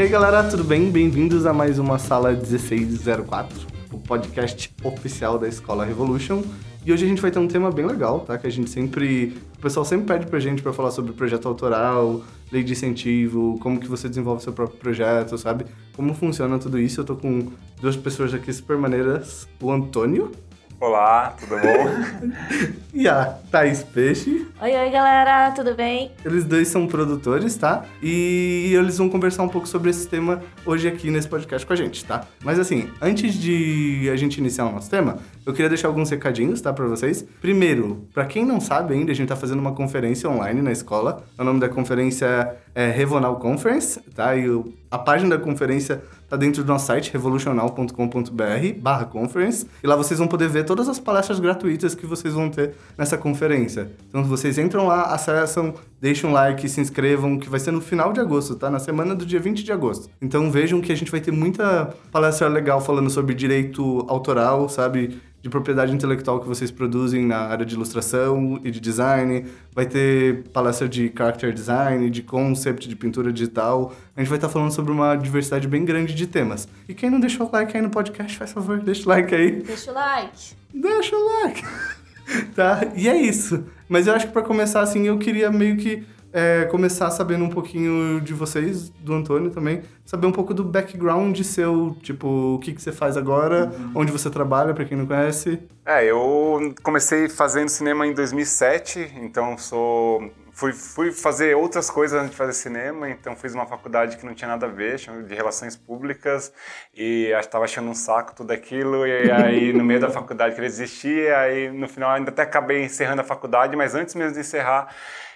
E aí galera, tudo bem? Bem-vindos a mais uma sala 1604, o podcast oficial da Escola Revolution. E hoje a gente vai ter um tema bem legal, tá? Que a gente sempre. O pessoal sempre pede pra gente pra falar sobre projeto autoral, lei de incentivo, como que você desenvolve seu próprio projeto, sabe? Como funciona tudo isso. Eu tô com duas pessoas aqui super maneiras. O Antônio. Olá, tudo bom? e a Thaís Peixe. Oi, oi, galera, tudo bem? Eles dois são produtores, tá? E eles vão conversar um pouco sobre esse tema hoje aqui nesse podcast com a gente, tá? Mas assim, antes de a gente iniciar o nosso tema, eu queria deixar alguns recadinhos, tá, para vocês. Primeiro, para quem não sabe ainda, a gente tá fazendo uma conferência online na escola. O nome da conferência é Revonal Conference, tá? E a página da conferência tá dentro do nosso site, revolucional.com.br barra conference. E lá vocês vão poder ver todas as palestras gratuitas que vocês vão ter nessa conferência. Então vocês entram lá, acessam, deixem um like, se inscrevam, que vai ser no final de agosto, tá? Na semana do dia 20 de agosto. Então vejam que a gente vai ter muita palestra legal falando sobre direito autoral, sabe? De propriedade intelectual que vocês produzem na área de ilustração e de design. Vai ter palestra de character design, de concept, de pintura digital. A gente vai estar falando sobre uma diversidade bem grande de temas. E quem não deixou o like aí no podcast, faz favor, deixa o like aí. Deixa o like. Deixa o like. tá? E é isso. Mas eu acho que para começar assim, eu queria meio que é, começar sabendo um pouquinho de vocês, do Antônio também, saber um pouco do background seu, tipo, o que, que você faz agora, uhum. onde você trabalha, para quem não conhece. É, eu comecei fazendo cinema em 2007, então sou fui, fui fazer outras coisas antes de fazer cinema, então fiz uma faculdade que não tinha nada a ver, de relações públicas, e estava achando um saco tudo aquilo, e aí no meio da faculdade queria desistir, aí no final ainda até acabei encerrando a faculdade, mas antes mesmo de encerrar,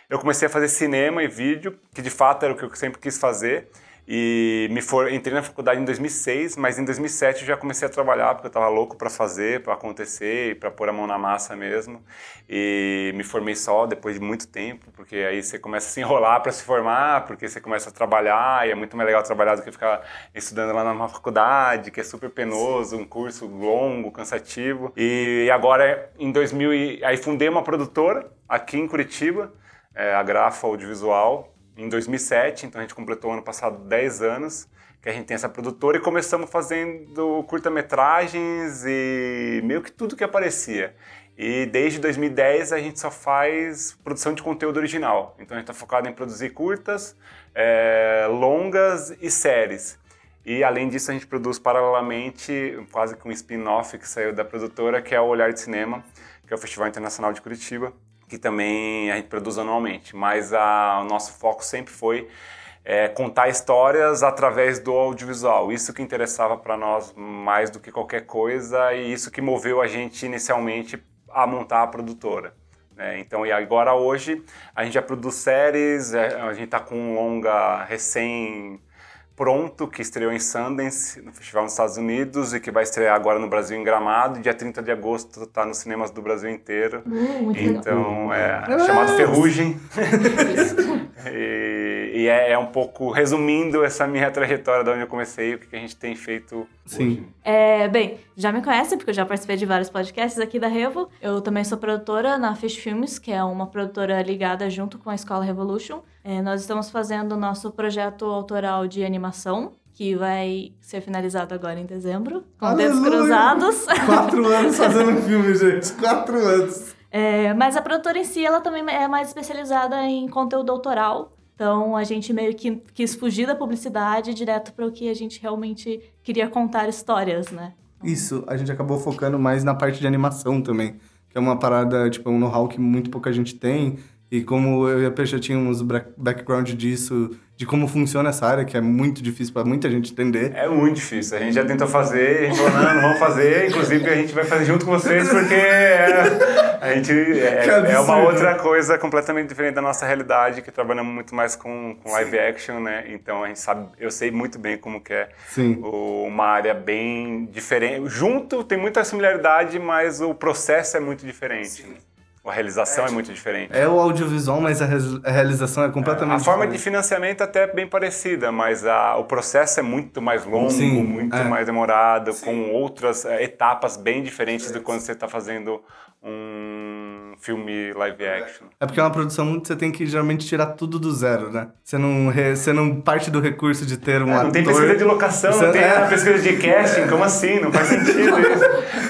eu comecei a fazer cinema e vídeo, que de fato era o que eu sempre quis fazer. E me for, entrei na faculdade em 2006, mas em 2007 eu já comecei a trabalhar porque eu estava louco para fazer, para acontecer para pôr a mão na massa mesmo. E me formei só depois de muito tempo, porque aí você começa a se enrolar para se formar, porque você começa a trabalhar e é muito mais legal trabalhar do que ficar estudando lá na faculdade, que é super penoso, um curso longo, cansativo. E agora em 2000 aí fundei uma produtora aqui em Curitiba é, a Grafa Audiovisual em 2007, então a gente completou ano passado 10 anos que a gente tem essa produtora e começamos fazendo curta-metragens e meio que tudo que aparecia. E desde 2010 a gente só faz produção de conteúdo original. Então a gente está focado em produzir curtas, é, longas e séries. E além disso a gente produz paralelamente, quase que um spin-off que saiu da produtora, que é o Olhar de Cinema, que é o Festival Internacional de Curitiba, que também a gente produz anualmente, mas a, o nosso foco sempre foi é, contar histórias através do audiovisual. Isso que interessava para nós mais do que qualquer coisa e isso que moveu a gente inicialmente a montar a produtora. Né? Então, e agora hoje a gente já produz séries, é, a gente está com um longa recém Pronto, que estreou em Sundance, no festival nos Estados Unidos, e que vai estrear agora no Brasil em Gramado. Dia 30 de agosto está nos cinemas do Brasil inteiro. Uh, então, legal. é chamado Ferrugem. e, e é, é, um pouco resumindo essa minha trajetória de onde eu comecei, o que a gente tem feito Sim. É, bem, já me conhecem, porque eu já participei de vários podcasts aqui da Revo. Eu também sou produtora na Fish Filmes, que é uma produtora ligada junto com a Escola Revolution. É, nós estamos fazendo o nosso projeto autoral de animação, que vai ser finalizado agora em dezembro, com Dedos Cruzados. Quatro anos fazendo filme, gente. Quatro anos. É, mas a produtora em si, ela também é mais especializada em conteúdo autoral. Então a gente meio que quis fugir da publicidade direto para o que a gente realmente queria contar histórias, né? Isso, a gente acabou focando mais na parte de animação também, que é uma parada, tipo, um know-how que muito pouca gente tem. E como eu e a Peixe tínhamos background disso de como funciona essa área, que é muito difícil para muita gente entender. É muito difícil. A gente já tentou fazer, a gente falou, não, não vamos fazer. Inclusive, a gente vai fazer junto com vocês, porque é, a gente é, é, uma outra coisa completamente diferente da nossa realidade, que trabalhamos muito mais com, com live action, né? Então, a gente sabe, eu sei muito bem como que é Sim. uma área bem diferente. Junto tem muita similaridade, mas o processo é muito diferente. Sim. A realização é, é muito diferente. É o audiovisual, mas a, a realização é completamente é, A forma de financiamento até é bem parecida, mas a, o processo é muito mais longo, Sim, muito é. mais demorado, Sim. com outras é, etapas bem diferentes do quando você está fazendo um filme live action. É porque é uma produção que você tem que geralmente tirar tudo do zero, né? Você não, re- você não parte do recurso de ter um É, ator... não tem pesquisa de locação, Você- não tem é. pesquisa de casting, como assim? Não faz sentido isso.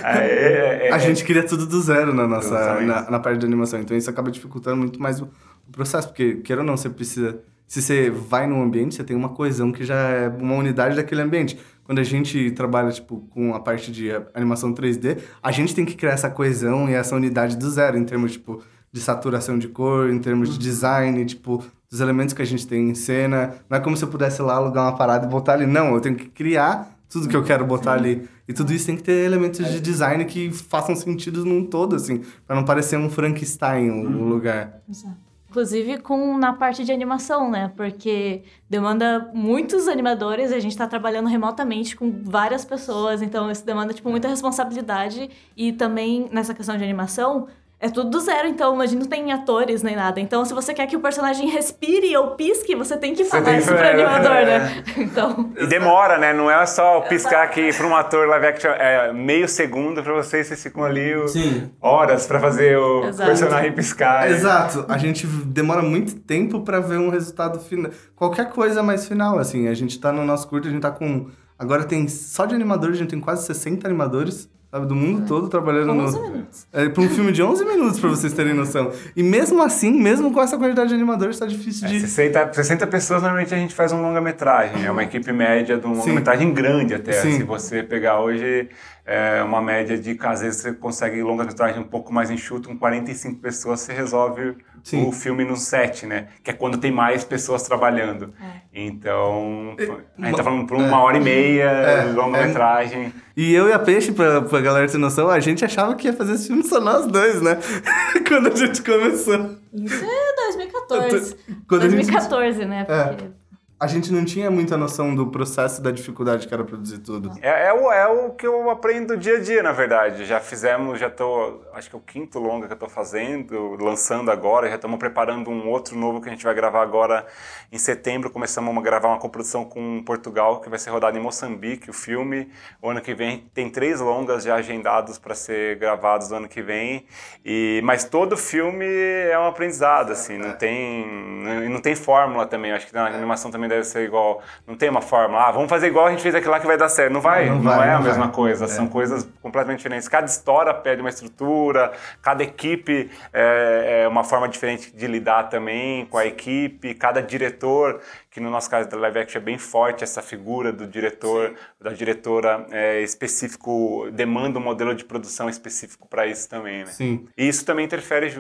É, é, é, A gente cria tudo do zero na nossa na, na parte de animação. Então isso acaba dificultando muito mais o, o processo, porque queira ou não, você precisa. Se você vai num ambiente, você tem uma coesão que já é uma unidade daquele ambiente. Quando a gente trabalha tipo com a parte de animação 3D, a gente tem que criar essa coesão e essa unidade do zero em termos tipo de saturação de cor, em termos de design, tipo dos elementos que a gente tem em cena. Não é como se eu pudesse lá alugar uma parada e botar ali, não, eu tenho que criar tudo que eu quero botar ali. E tudo isso tem que ter elementos de design que façam sentido num todo, assim, pra não parecer um Frankenstein o o lugar. Exato. Inclusive com na parte de animação, né? Porque demanda muitos animadores, a gente tá trabalhando remotamente com várias pessoas, então isso demanda tipo muita responsabilidade e também nessa questão de animação é tudo do zero, então imagina não tem atores nem nada. Então se você quer que o personagem respire ou pisque, você tem que falar tem que- isso pro animador, é. né? Então, E demora, né? Não é só piscar aqui para um ator live action, é meio segundo para vocês, vocês ficam ali o- Sim. horas para fazer o Exato. personagem piscar. Exato. A gente demora muito tempo pra ver um resultado final. Qualquer coisa mais final, assim. A gente tá no nosso curto, a gente tá com. Agora tem. Só de animadores, a gente tem quase 60 animadores, sabe? Do mundo todo trabalhando 11 no. minutos. É, pra um filme de 11 minutos, pra vocês terem noção. E mesmo assim, mesmo com essa quantidade de animadores, tá difícil É, de. 60, 60 pessoas, normalmente a gente faz um longa-metragem. É uma equipe média de um longa-metragem grande até. Sim. Se você pegar hoje, é uma média de, às vezes você consegue longa-metragem um pouco mais enxuto, com 45 pessoas você resolve Sim. o filme no set, né? Que é quando tem mais pessoas trabalhando. É. Então, a gente tá falando por uma hora e meia, É, longa-metragem. E eu e a Peixe, pra, pra galera ter noção, a gente achava que ia fazer esse filme só nós dois, né? Quando a gente começou. Isso é 2014. Quando a gente- 2014, né? É. Porque A gente não tinha muita noção do processo da dificuldade que era produzir tudo. É, é, o, é o que eu aprendo dia a dia, na verdade. Já fizemos, já tô, acho que é o quinto longa que eu tô fazendo, lançando agora, já estamos preparando um outro novo que a gente vai gravar agora em setembro. Começamos a gravar uma coprodução com Portugal, que vai ser rodado em Moçambique, o filme. O ano que vem tem três longas já agendados para ser gravados no ano que vem. E, mas todo filme é um aprendizado, assim, não tem, não, não tem fórmula também. Eu acho que na animação também deve ser igual. Não tem uma fórmula. Ah, vamos fazer igual a gente fez aquilo lá que vai dar certo. Não vai, Não não, vai, é a não mesma vai. coisa. É. São coisas completamente diferentes. Cada história pede uma estrutura, cada equipe é, é uma forma diferente de lidar também com a equipe, cada diretor, que no nosso caso da live action é bem forte, essa figura do diretor, da diretora é, específico, demanda um modelo de produção específico para isso também, né? Sim. E isso também interfere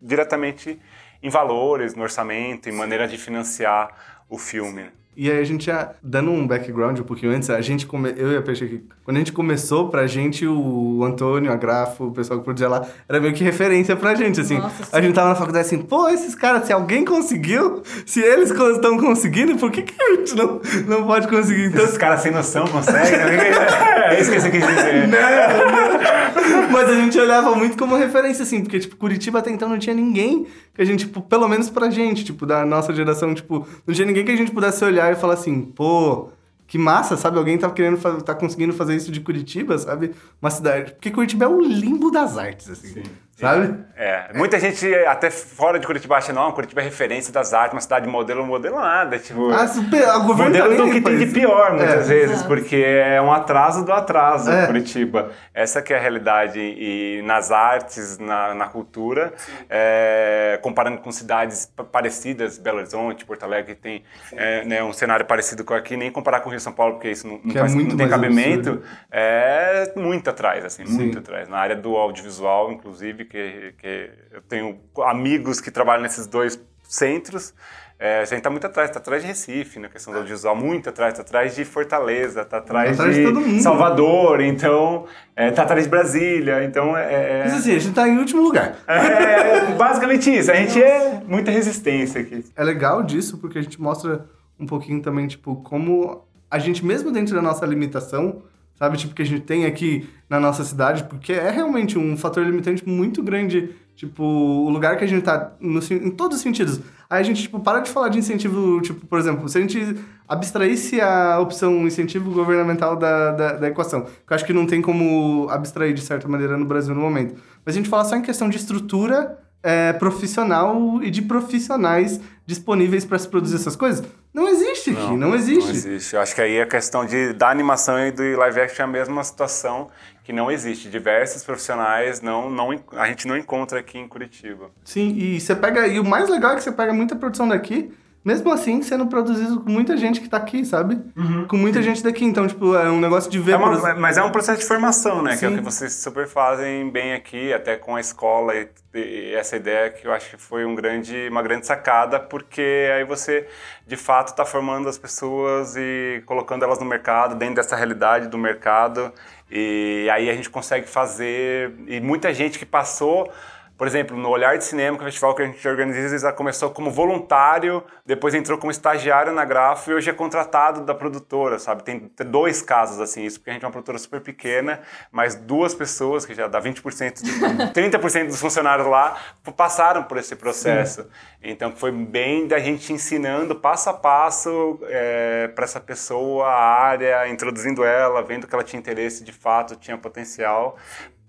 diretamente em valores, no orçamento, em maneira de financiar o filme. né? E aí a gente já, dando um background um pouquinho antes, a gente, come, eu e a Peixe aqui, quando a gente começou, pra gente, o Antônio, a Grafo, o pessoal que produzia lá, era meio que referência pra gente, assim. Nossa, a gente tava na faculdade assim, pô, esses caras, se alguém conseguiu, se eles estão conseguindo, por que, que a gente não, não pode conseguir? Então, Esses caras sem noção conseguem? É isso que você quis dizer. Mas a gente olhava muito como referência, assim, porque, tipo, Curitiba até então não tinha ninguém que a gente, tipo, pelo menos pra gente, tipo, da nossa geração, tipo, não tinha ninguém que a gente pudesse olhar e falar assim, pô, que massa, sabe? Alguém tá querendo, tá conseguindo fazer isso de Curitiba, sabe? Uma cidade. Porque Curitiba é o limbo das artes, assim, sabe? É, muita gente até fora de Curitiba acha, não, Curitiba é referência das artes, uma cidade modelo, modelo nada, tipo... Ah, super, o governo tá modelo nem do que tem de pior, muitas É. vezes, porque é um atraso do atraso, É. Curitiba. Essa que é a realidade. E nas artes, na, na cultura, é, comparando com cidades pa- parecidas, Belo Horizonte, Porto Alegre, que tem é, né, um cenário parecido com aqui, nem comparar com o Rio São Paulo, porque isso não, não Que é faz- muito não tem cabimento, absurdo. é muito atrás, assim, Sim. muito atrás. Na área do audiovisual, inclusive, que, que eu tenho amigos que trabalham nesses dois centros, é, a gente está muito atrás, está atrás de Recife, na questão do audiovisual, muito atrás, está atrás de Fortaleza, está atrás, Atrás de de. Salvador, então, está atrás de Brasília, então é, Mas assim, a gente tá em último lugar. é, é basicamente isso, a gente é muita resistência aqui. É legal disso porque a gente mostra um pouquinho também, tipo, como a gente, mesmo dentro da nossa limitação, sabe, tipo, que a gente tem aqui na nossa cidade, porque é realmente um fator limitante muito grande, tipo, o lugar que a gente tá, no em todos os sentidos. Aí a gente, tipo, para de falar de incentivo, tipo, por exemplo, se a gente abstraísse a opção incentivo governamental da, da, da equação, que eu acho que não tem como abstrair de certa maneira no Brasil no momento, mas a gente fala só em questão de estrutura é, profissional e de profissionais disponíveis para se produzir essas coisas, não existe aqui, não, não, existe. Não existe. Eu acho que aí a questão de, da animação e do live action é a mesma situação que não existe. Diversos profissionais não, não, a gente não encontra aqui em Curitiba. Sim, e você pega. E o mais legal é que você pega muita produção daqui mesmo assim sendo produzido com muita gente que tá aqui, sabe? Uhum. Com muita gente daqui. Então, tipo, é um negócio de ver. É uma, Mas é um processo de formação, né? Sim. Que é o que vocês super fazem bem aqui, até com a escola e, e, essa ideia que eu acho que foi um grande, uma grande sacada, porque aí você de fato está formando as pessoas e colocando elas no mercado, dentro dessa realidade do mercado. E aí a gente consegue fazer. E muita gente que passou por exemplo, no Olhar de Cinema, que é o festival que a gente organiza, já começou como voluntário, depois entrou como estagiário na Grafo e hoje é contratado da produtora, sabe? Tem dois casos assim, isso porque a gente é uma produtora super pequena, mas duas pessoas, que já dá 20%, de, 30% dos funcionários lá, passaram por esse processo. Sim. Então foi bem da gente ensinando passo a passo é, para essa pessoa a área, introduzindo ela, vendo que ela tinha interesse de fato, tinha potencial,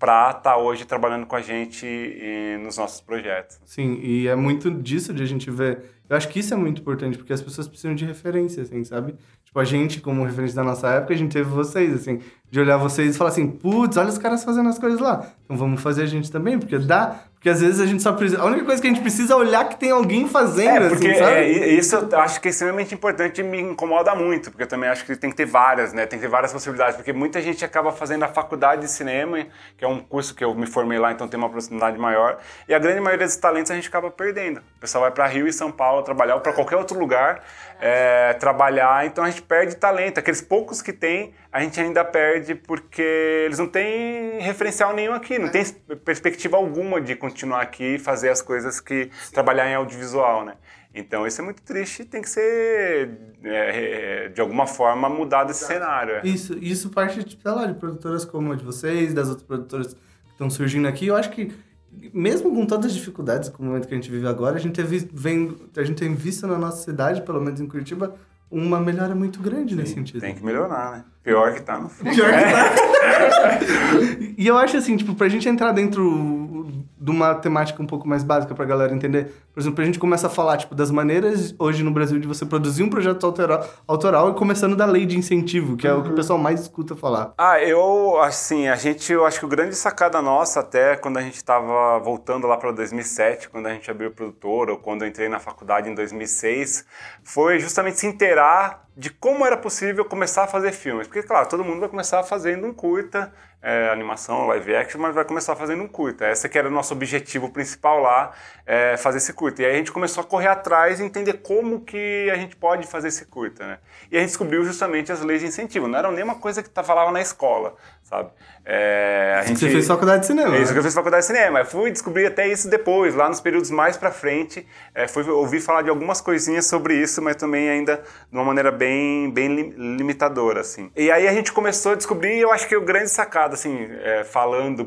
para estar tá hoje trabalhando com a gente e, nos nossos projetos. Sim, e é muito disso de a gente ver. Eu acho que isso é muito importante, porque as pessoas precisam de referência, assim, sabe? Tipo, a gente, como referência da nossa época, a gente teve vocês, assim, de olhar vocês e falar assim, putz, olha os caras fazendo as coisas lá. Então vamos fazer a gente também, porque dá porque às vezes a gente só precisa. A única coisa que a gente precisa é olhar que tem alguém fazendo. É, porque assim, é, isso eu acho que é extremamente importante e me incomoda muito, porque eu também acho que tem que ter várias, né? Tem que ter várias possibilidades, porque muita gente acaba fazendo a faculdade de cinema, que é um curso que eu me formei lá, então tem uma proximidade maior, e a grande maioria dos talentos a gente acaba perdendo. O pessoal vai para Rio e São Paulo trabalhar, ou para qualquer outro lugar é, trabalhar, então a gente perde talento. Aqueles poucos que tem, a gente ainda perde porque eles não têm referencial nenhum aqui, não tem perspectiva alguma de continuar aqui e fazer as coisas que Sim. trabalhar em audiovisual, né? Então isso é muito triste e tem que ser, é, de alguma forma, mudado esse cenário. É. Isso, isso parte, tipo, sei lá, de produtoras como a de vocês, das outras produtoras que estão surgindo aqui. Eu acho que mesmo com todas as dificuldades, com o momento que a gente vive agora, a gente, teve, vem, a gente tem visto na nossa cidade, pelo menos em Curitiba, uma melhora muito grande Sim, nesse sentido. Tem que melhorar, né? Pior que tá no Pior que tá. e eu acho assim, tipo, pra gente entrar dentro de uma temática um pouco mais básica pra galera entender, por exemplo, a gente começa a falar, tipo, das maneiras hoje no Brasil de você produzir um projeto autoral, autoral e começando da lei de incentivo, que é uhum. o que o uhum. pessoal mais escuta falar. Ah, eu, assim, a gente, eu acho que o grande sacada nossa, até quando a gente tava voltando lá para 2007, quando a gente abriu o produtor, ou quando eu entrei na faculdade em 2006, foi justamente se inteirar de como era possível começar a fazer filmes. Porque, claro, todo mundo vai começar fazendo um curta, é, animação, live action, mas vai começar fazendo um curta. Esse que era o nosso objetivo principal lá, é, fazer esse curta. E aí a gente começou a correr atrás e entender como que a gente pode fazer esse curta, né? E a gente descobriu justamente as leis de incentivo. Não era nem uma coisa que falava na escola, sabe? É, a gente... Você fez faculdade de cinema. É isso né? que eu fiz faculdade de cinema. Eu fui descobrir até isso depois, lá nos períodos mais para frente. É, fui ouvir falar de algumas coisinhas sobre isso, mas também ainda de uma maneira bem, bem limitadora, assim. E aí a gente começou a descobrir, e eu acho que o grande sacado, assim, é, falando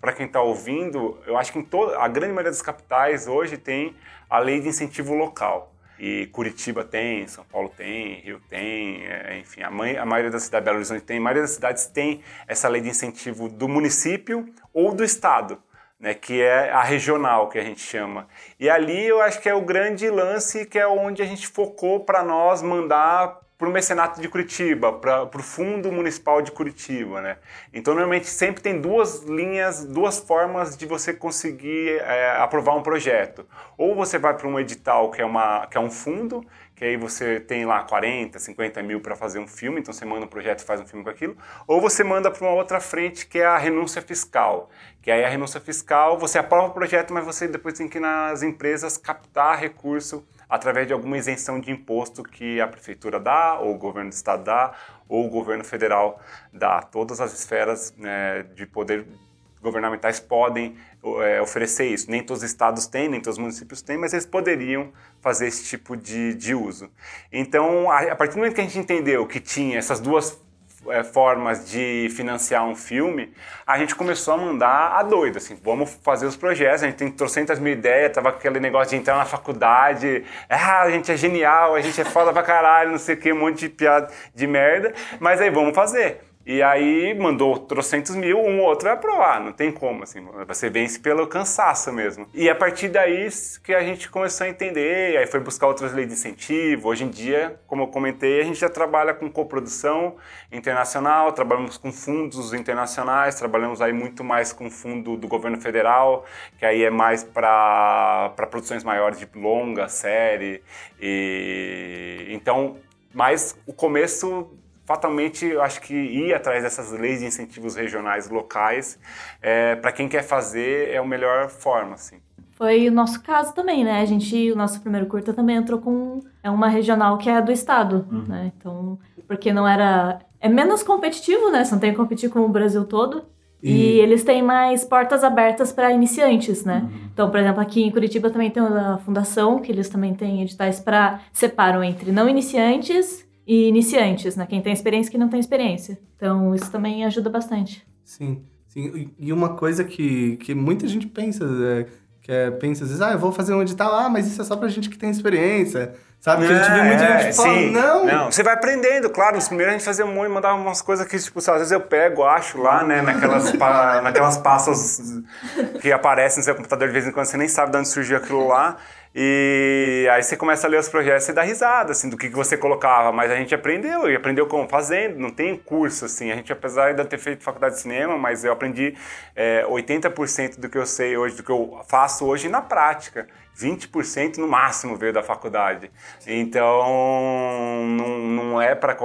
para quem está ouvindo, eu acho que em toda, a grande maioria das capitais hoje tem a lei de incentivo local. E Curitiba tem, São Paulo tem, Rio tem, é, enfim, a, mãe, a maioria das cidades, Belo Horizonte tem, a maioria das cidades tem essa lei de incentivo do município ou do estado, né, que é a regional que a gente chama. E ali eu acho que é o grande lance, que é onde a gente focou para nós mandar para o mecenato de Curitiba, para o Fundo Municipal de Curitiba, né? Então, normalmente sempre tem duas linhas, duas formas de você conseguir é, aprovar um projeto. Ou você vai para um edital que é, uma, que é um fundo, que aí você tem lá 40, 50 mil para fazer um filme, então você manda um projeto e faz um filme com aquilo. Ou você manda para uma outra frente, que é a renúncia fiscal. Que aí a renúncia fiscal, você aprova o projeto, mas você depois tem que ir nas empresas captar recurso através de alguma isenção de imposto que a prefeitura dá, ou o governo do estado dá, ou o governo federal dá. Todas as esferas né, de poder governamentais podem é, oferecer isso. Nem todos os estados têm, nem todos os municípios têm, mas eles poderiam fazer esse tipo de, de uso. Então, a, a partir do momento que a gente entendeu que tinha essas duas é, formas de financiar um filme, a gente começou a mandar a doida, assim, vamos fazer os projetos, a gente tem trocentas mil ideias, tava aquele negócio de entrar na faculdade, ah, a gente é genial, a gente é foda pra caralho, não sei o que, um monte de piada de merda, mas aí vamos fazer. E aí mandou trocentos mil, um ou outro vai aprovar, não tem como, assim, você vence pelo cansaço mesmo. E a partir daí que a gente começou a entender, aí foi buscar outras leis de incentivo. Hoje em dia, como eu comentei, a gente já trabalha com coprodução internacional, trabalhamos com fundos internacionais, trabalhamos aí muito mais com fundo do governo federal, que aí é mais para produções maiores de longa, série. E então, mas o começo fatalmente eu acho que ir atrás dessas leis de incentivos regionais locais é, para quem quer fazer é a melhor forma assim foi o nosso caso também né a gente o nosso primeiro curta também entrou com é uma regional que é do estado uhum. né então porque não era é menos competitivo né você não tem que competir com o Brasil todo e, e eles têm mais portas abertas para iniciantes, né? Uhum. Então, por exemplo, aqui em Curitiba também tem a fundação, que eles também têm editais para separam entre não iniciantes e iniciantes, né? Quem tem experiência e quem não tem experiência. Então, isso também ajuda bastante. Sim, sim. E uma coisa que, que muita gente pensa, é, que é, pensa às vezes, ah, eu vou fazer um edital, ah, mas isso é só pra gente que tem experiência. Sabe? Porque é, a gente vê muita é, gente fala, não. Não, você vai aprendendo, claro. Nos primeiros a gente fazia muito, mandava umas coisas que, tipo, às vezes eu pego, acho lá, né, naquelas, pa, naquelas pastas que aparecem no seu computador de vez em quando, você nem sabe de onde surgiu aquilo lá. E aí você começa a ler os projetos e dá risada, assim, do que, que você colocava. Mas a gente aprendeu, e aprendeu como? Fazendo, não tem curso, assim. A gente, apesar de ter feito faculdade de cinema, mas eu aprendi é, 80% do que eu sei hoje, do que eu faço hoje na prática. 20% no máximo veio da faculdade. Então, não, não é para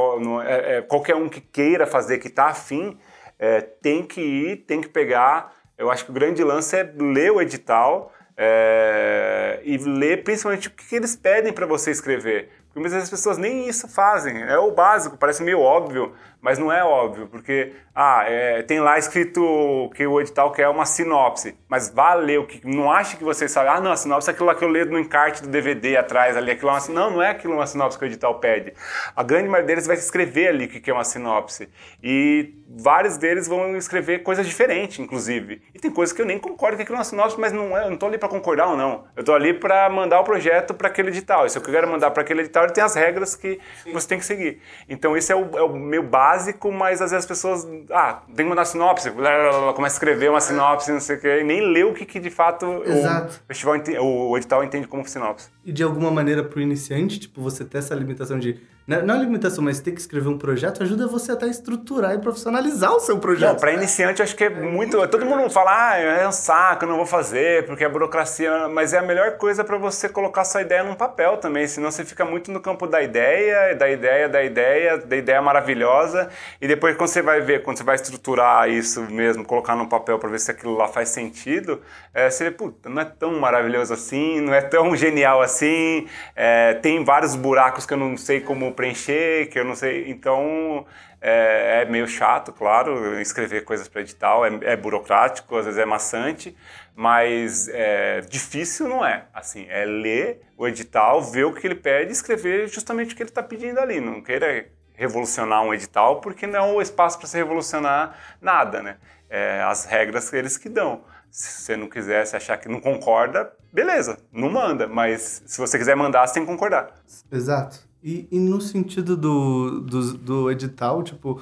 é, é, qualquer um que queira fazer, que está afim, é, tem que ir, tem que pegar. Eu acho que o grande lance é ler o edital, é, e ler principalmente o que eles pedem para você escrever. Porque muitas vezes as pessoas nem isso fazem. É o básico, parece meio óbvio, mas não é óbvio, porque ah, é, tem lá escrito que o edital quer uma sinopse, mas o que. Não acha que você sabe, ah, não, a sinopse é aquilo lá que eu leio no encarte do DVD atrás ali, aquilo é uma, Não, não é aquilo uma sinopse que o edital pede. A grande maioria deles vai escrever ali o que é uma sinopse. E vários deles vão escrever coisas diferentes, inclusive. E tem coisas que eu nem concordo que aquilo é uma sinopse, mas não é, eu não estou ali para concordar ou não. Eu estou ali para mandar o projeto para aquele edital. E se eu quero mandar para aquele edital, ele tem as regras que Sim. você tem que seguir. Então, esse é o, é o meu básico básico, mas às vezes as pessoas, ah, tem que mandar sinopse, começa a escrever uma sinopse, não sei o quê, e nem lê o que, que de fato o festival, o edital entende como sinopse. E de alguma maneira para o iniciante, tipo, você ter essa limitação de não é limitação, mas ter que escrever um projeto ajuda você até a estruturar e profissionalizar o seu projeto. para iniciante, acho que é muito. Todo mundo fala, ah, é um saco, não vou fazer, porque é burocracia. Mas é a melhor coisa para você colocar sua ideia num papel também. Senão você fica muito no campo da ideia, da ideia, da ideia, da ideia maravilhosa. E depois, quando você vai ver, quando você vai estruturar isso mesmo, colocar no papel para ver se aquilo lá faz sentido, é, você vê, puta, não é tão maravilhoso assim, não é tão genial assim, é, tem vários buracos que eu não sei como preencher, que eu não sei. Então é, é meio chato, claro, escrever coisas para edital, é, é, burocrático, às vezes é maçante, mas é, difícil não é. Assim, é ler o edital, ver o que ele pede e escrever justamente o que ele está pedindo ali. Não queira revolucionar um edital, porque não é o espaço para se revolucionar nada, né? É, as regras eles que dão. Se você não quiser, se achar que não concorda, beleza, não manda. Mas se você quiser mandar, você tem que concordar. Exato. E, e no sentido do, do, do edital, tipo,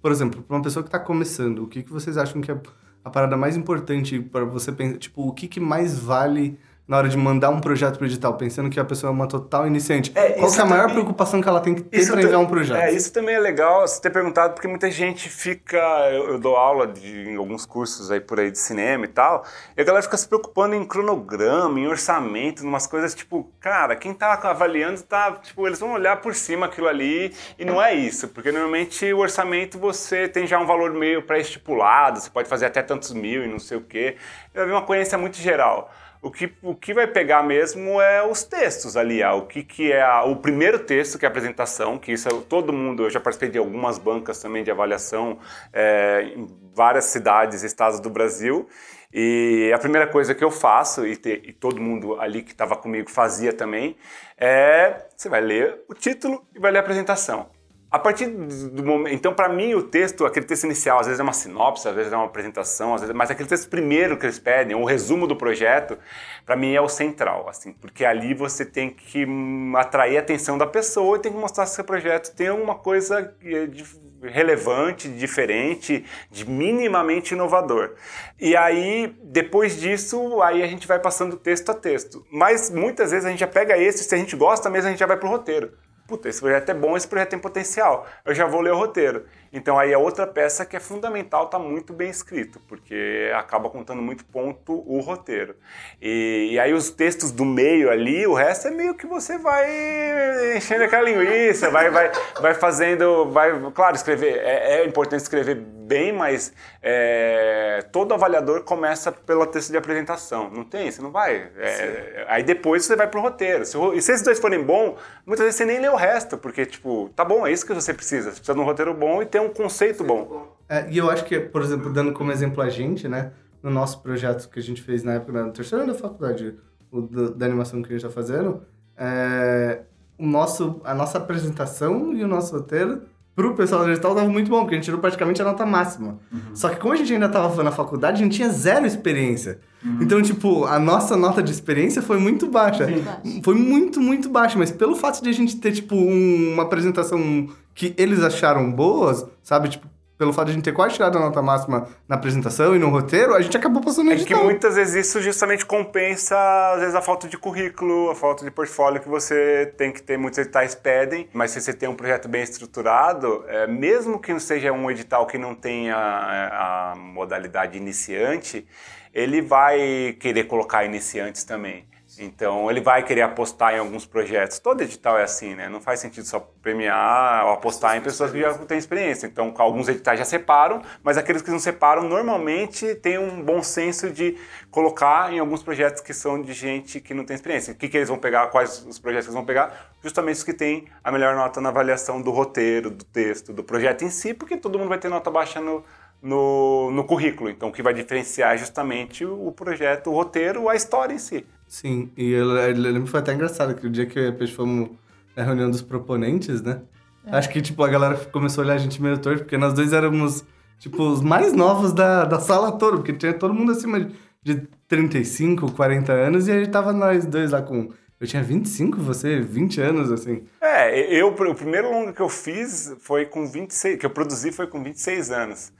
por exemplo, para uma pessoa que está começando, o que, que vocês acham que é a parada mais importante para você pensar? Tipo, o que, que mais vale na hora de mandar um projeto para edital, pensando que a pessoa é uma total iniciante. É, Qual é a maior preocupação que ela tem que ter para enviar um projeto? É, isso também é legal você ter perguntado, porque muita gente fica. Eu, eu, dou aula de, em alguns cursos aí por aí de cinema e tal, e a galera fica se preocupando em cronograma, em orçamento, em umas coisas tipo, cara, quem tá avaliando tá. Tipo, eles vão olhar por cima aquilo ali, e não é isso, porque normalmente o orçamento você tem já um valor meio pré-estipulado, você pode fazer até tantos mil e não sei o quê. Eu vi uma coerência muito geral. O que, o que vai pegar mesmo é os textos ali, o que, que é a, o primeiro texto, que é a apresentação, que isso é, todo mundo, eu já participei de algumas bancas também de avaliação é, em várias cidades e estados do Brasil, e a primeira coisa que eu faço, e, te, e todo mundo ali que estava comigo fazia também, é você vai ler o título e vai ler a apresentação. A partir do momento. Então, para mim, o texto, aquele texto inicial, às vezes é uma sinopse, às vezes é uma apresentação, às vezes, mas aquele texto primeiro que eles pedem, o resumo do projeto, para mim é o central, assim, porque ali você tem que hum, atrair a atenção da pessoa e tem que mostrar se seu projeto tem alguma coisa de relevante, diferente, de minimamente inovador. E aí, depois disso, aí a gente vai passando texto a texto. Mas muitas vezes a gente já pega esse, se a gente gosta mesmo, a gente já vai pro roteiro puta, esse projeto é bom, esse projeto tem potencial. Eu já vou ler o roteiro. Então aí é outra peça que é fundamental estar tá muito bem escrito, porque acaba contando muito ponto o roteiro. E, e, aí os textos do meio ali, o resto é meio que você vai enchendo aquela linguiça, vai, vai, vai fazendo, vai, claro, escrever, é, é importante escrever bem, mas é, todo avaliador começa pelo texto de apresentação. Não tem? Você não vai. É, aí depois você vai pro roteiro. Se, e se esses dois forem bons, muitas vezes você nem lê o resto, porque, tipo, tá bom, é isso que você precisa. Você precisa de um roteiro bom e ter um conceito bom. É, e eu acho que, por exemplo, dando como exemplo a gente, né? No nosso projeto que a gente fez na época da terceira da faculdade, o da, da animação que a gente tá fazendo, é, o nosso, a nossa apresentação e o nosso roteiro pro pessoal da digital tava muito bom, porque a gente tirou praticamente a nota máxima. Uhum. Só que como a gente ainda tava na faculdade, a gente tinha zero experiência. Uhum. Então, tipo, a nossa nota de experiência foi muito baixa. Sim. Foi muito, muito baixa. Mas pelo fato de a gente ter, tipo, um, uma apresentação que eles acharam boas, sabe? Tipo, pelo fato de a gente ter quase tirado a nota máxima na apresentação e no roteiro, a gente acabou passando É que muitas vezes isso justamente compensa, às vezes, a falta de currículo, a falta de portfólio que você tem que ter, muitos editais pedem, mas se você tem um projeto bem estruturado, é, mesmo que não seja um edital que não tenha é, a modalidade iniciante, ele vai querer colocar iniciantes também. Então ele vai querer apostar em alguns projetos. Todo edital é assim, né? Não faz sentido só premiar ou apostar em pessoas que já têm experiência. Então alguns editais já separam, mas aqueles que não separam normalmente têm um bom senso de colocar em alguns projetos que são de gente que não tem experiência. O que, que eles vão pegar, quais os projetos que eles vão pegar? Justamente os que têm a melhor nota na avaliação do roteiro, do texto, do projeto em si, porque todo mundo vai ter nota baixa no, no, no currículo. Então, o que vai diferenciar é justamente o projeto, o roteiro, a história em si. Sim, e eu, eu lembro que foi até engraçado que o dia que eu e a Peixe fomos na reunião dos proponentes, né? É. Acho que, tipo, a galera começou a olhar a gente meio torto, porque nós dois éramos, tipo, os mais novos da, da sala toda, porque tinha todo mundo acima de 35, 40 anos, e aí tava nós dois lá com... Eu tinha 25, você 20 anos, assim. É, eu, o primeiro longa que eu fiz foi com 26, que eu produzi foi com 26 anos.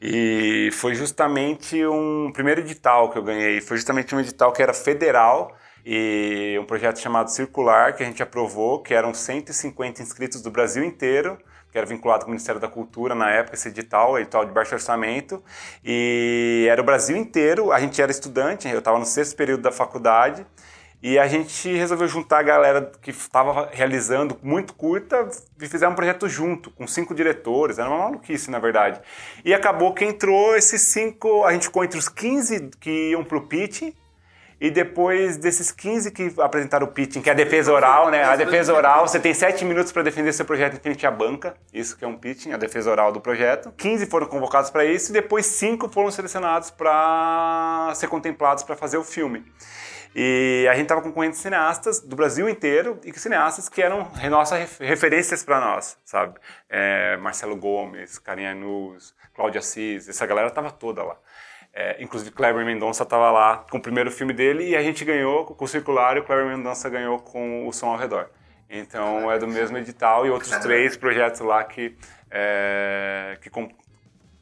E foi justamente um primeiro edital que eu ganhei, foi justamente um edital que era federal e um projeto chamado Circular que a gente aprovou, que eram 150 inscritos do Brasil inteiro, que era vinculado com o Ministério da Cultura na época, esse edital, edital de baixo orçamento, e era o Brasil inteiro, a gente era estudante, eu estava no sexto período da faculdade, e a gente resolveu juntar a galera que estava realizando muito curta e fizer um projeto junto, com cinco diretores. Era uma maluquice, na verdade. E acabou que entrou esses cinco. A gente ficou entre os 15 que iam para o pitch. E depois desses 15 que apresentaram o pitching, que é a defesa oral, né? A defesa oral, você tem 7 minutos para defender seu projeto em frente à banca. Isso que é um pitching, a defesa oral do projeto. 15 foram convocados para isso e depois 5 foram selecionados para ser contemplados para fazer o filme. E a gente estava concorrendo cineastas do Brasil inteiro e cineastas que eram nossas referências para nós, sabe? É, Marcelo Gomes, Karim Anus, Cláudia Assis, essa galera estava toda lá. É, inclusive Kleber Mendonça estava lá com o primeiro filme dele e a gente ganhou com o Circular e o Kleber Mendonça ganhou com o Som ao Redor. Então é do mesmo edital e outros três projetos lá que, é, que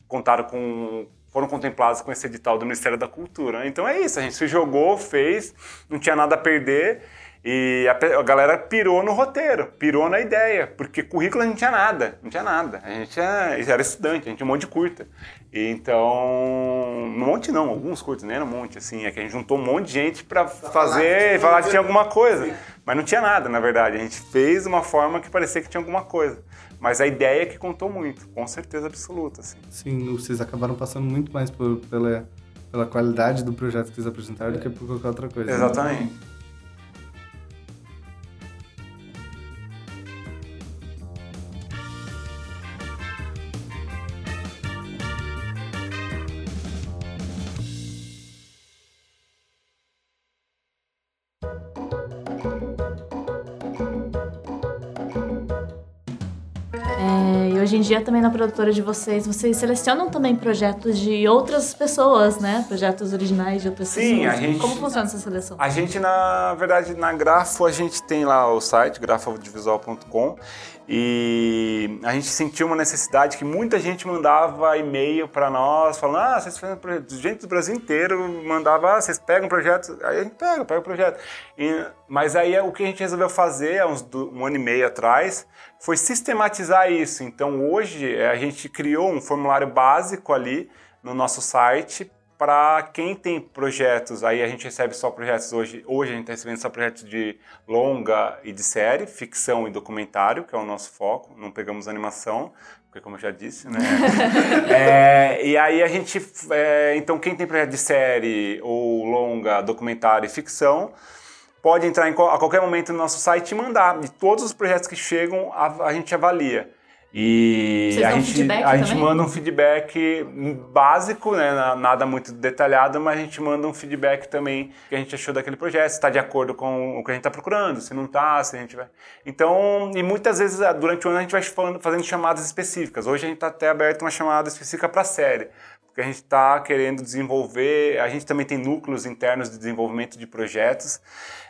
contaram com foram contemplados com esse edital do Ministério da Cultura. Então é isso, a gente se jogou, fez, não tinha nada a perder e a, a galera pirou no roteiro, pirou na ideia, porque currículo a gente tinha nada, não tinha nada. A gente era, era estudante, a gente tinha um monte de curta. E então, um monte não, alguns curtos, nem era um monte, assim, é que a gente juntou um monte de gente para fazer, falar que tinha alguma coisa. Mas não tinha nada, na verdade. A gente fez uma forma que parecia que tinha alguma coisa. Mas a ideia é que contou muito, com certeza absoluta. Assim. Sim, vocês acabaram passando muito mais por, pela, pela qualidade do projeto que vocês apresentaram do que por qualquer outra coisa. Né? Exatamente. Né? Hoje em dia também na produtora de vocês, vocês selecionam também projetos de outras pessoas, né? Projetos originais de outras Sim, pessoas. a gente- Como funciona essa seleção? A gente, na verdade, na Grafo, a gente tem lá o site, grafoaudiovisual.com, e a gente sentiu uma necessidade que muita gente mandava e-mail para nós, falando, ah, vocês fazem projeto, gente do Brasil inteiro mandava, ah, vocês pegam projetos, aí a gente pega, pega o projeto. E- mas aí o que a gente resolveu fazer, há uns do- um ano e meio atrás, foi sistematizar isso. Então hoje eh, a gente criou um formulário básico ali no nosso site para quem tem projetos, aí a gente recebe só projetos hoje, hoje a gente está recebendo só projetos de longa e de série, ficção e documentário, que é o nosso foco, não pegamos animação, porque como eu já disse, né? É, e aí a gente, é, então quem tem projeto de série ou longa, documentário e ficção, pode entrar em, a qualquer momento no nosso site e mandar. E todos os projetos que chegam, a, a gente avalia. E a gente, a gente manda um feedback básico, né, na- nada muito detalhado, mas a gente manda um feedback também que a gente achou daquele projeto, se está de acordo com o que a gente está procurando, se não está, se a gente vai. Então, e muitas vezes ah, durante o ano a gente vai falando- fazendo chamadas específicas. Hoje a gente está até aberto uma chamada específica para a série porque a gente está querendo desenvolver. A gente também tem núcleos internos de desenvolvimento de projetos,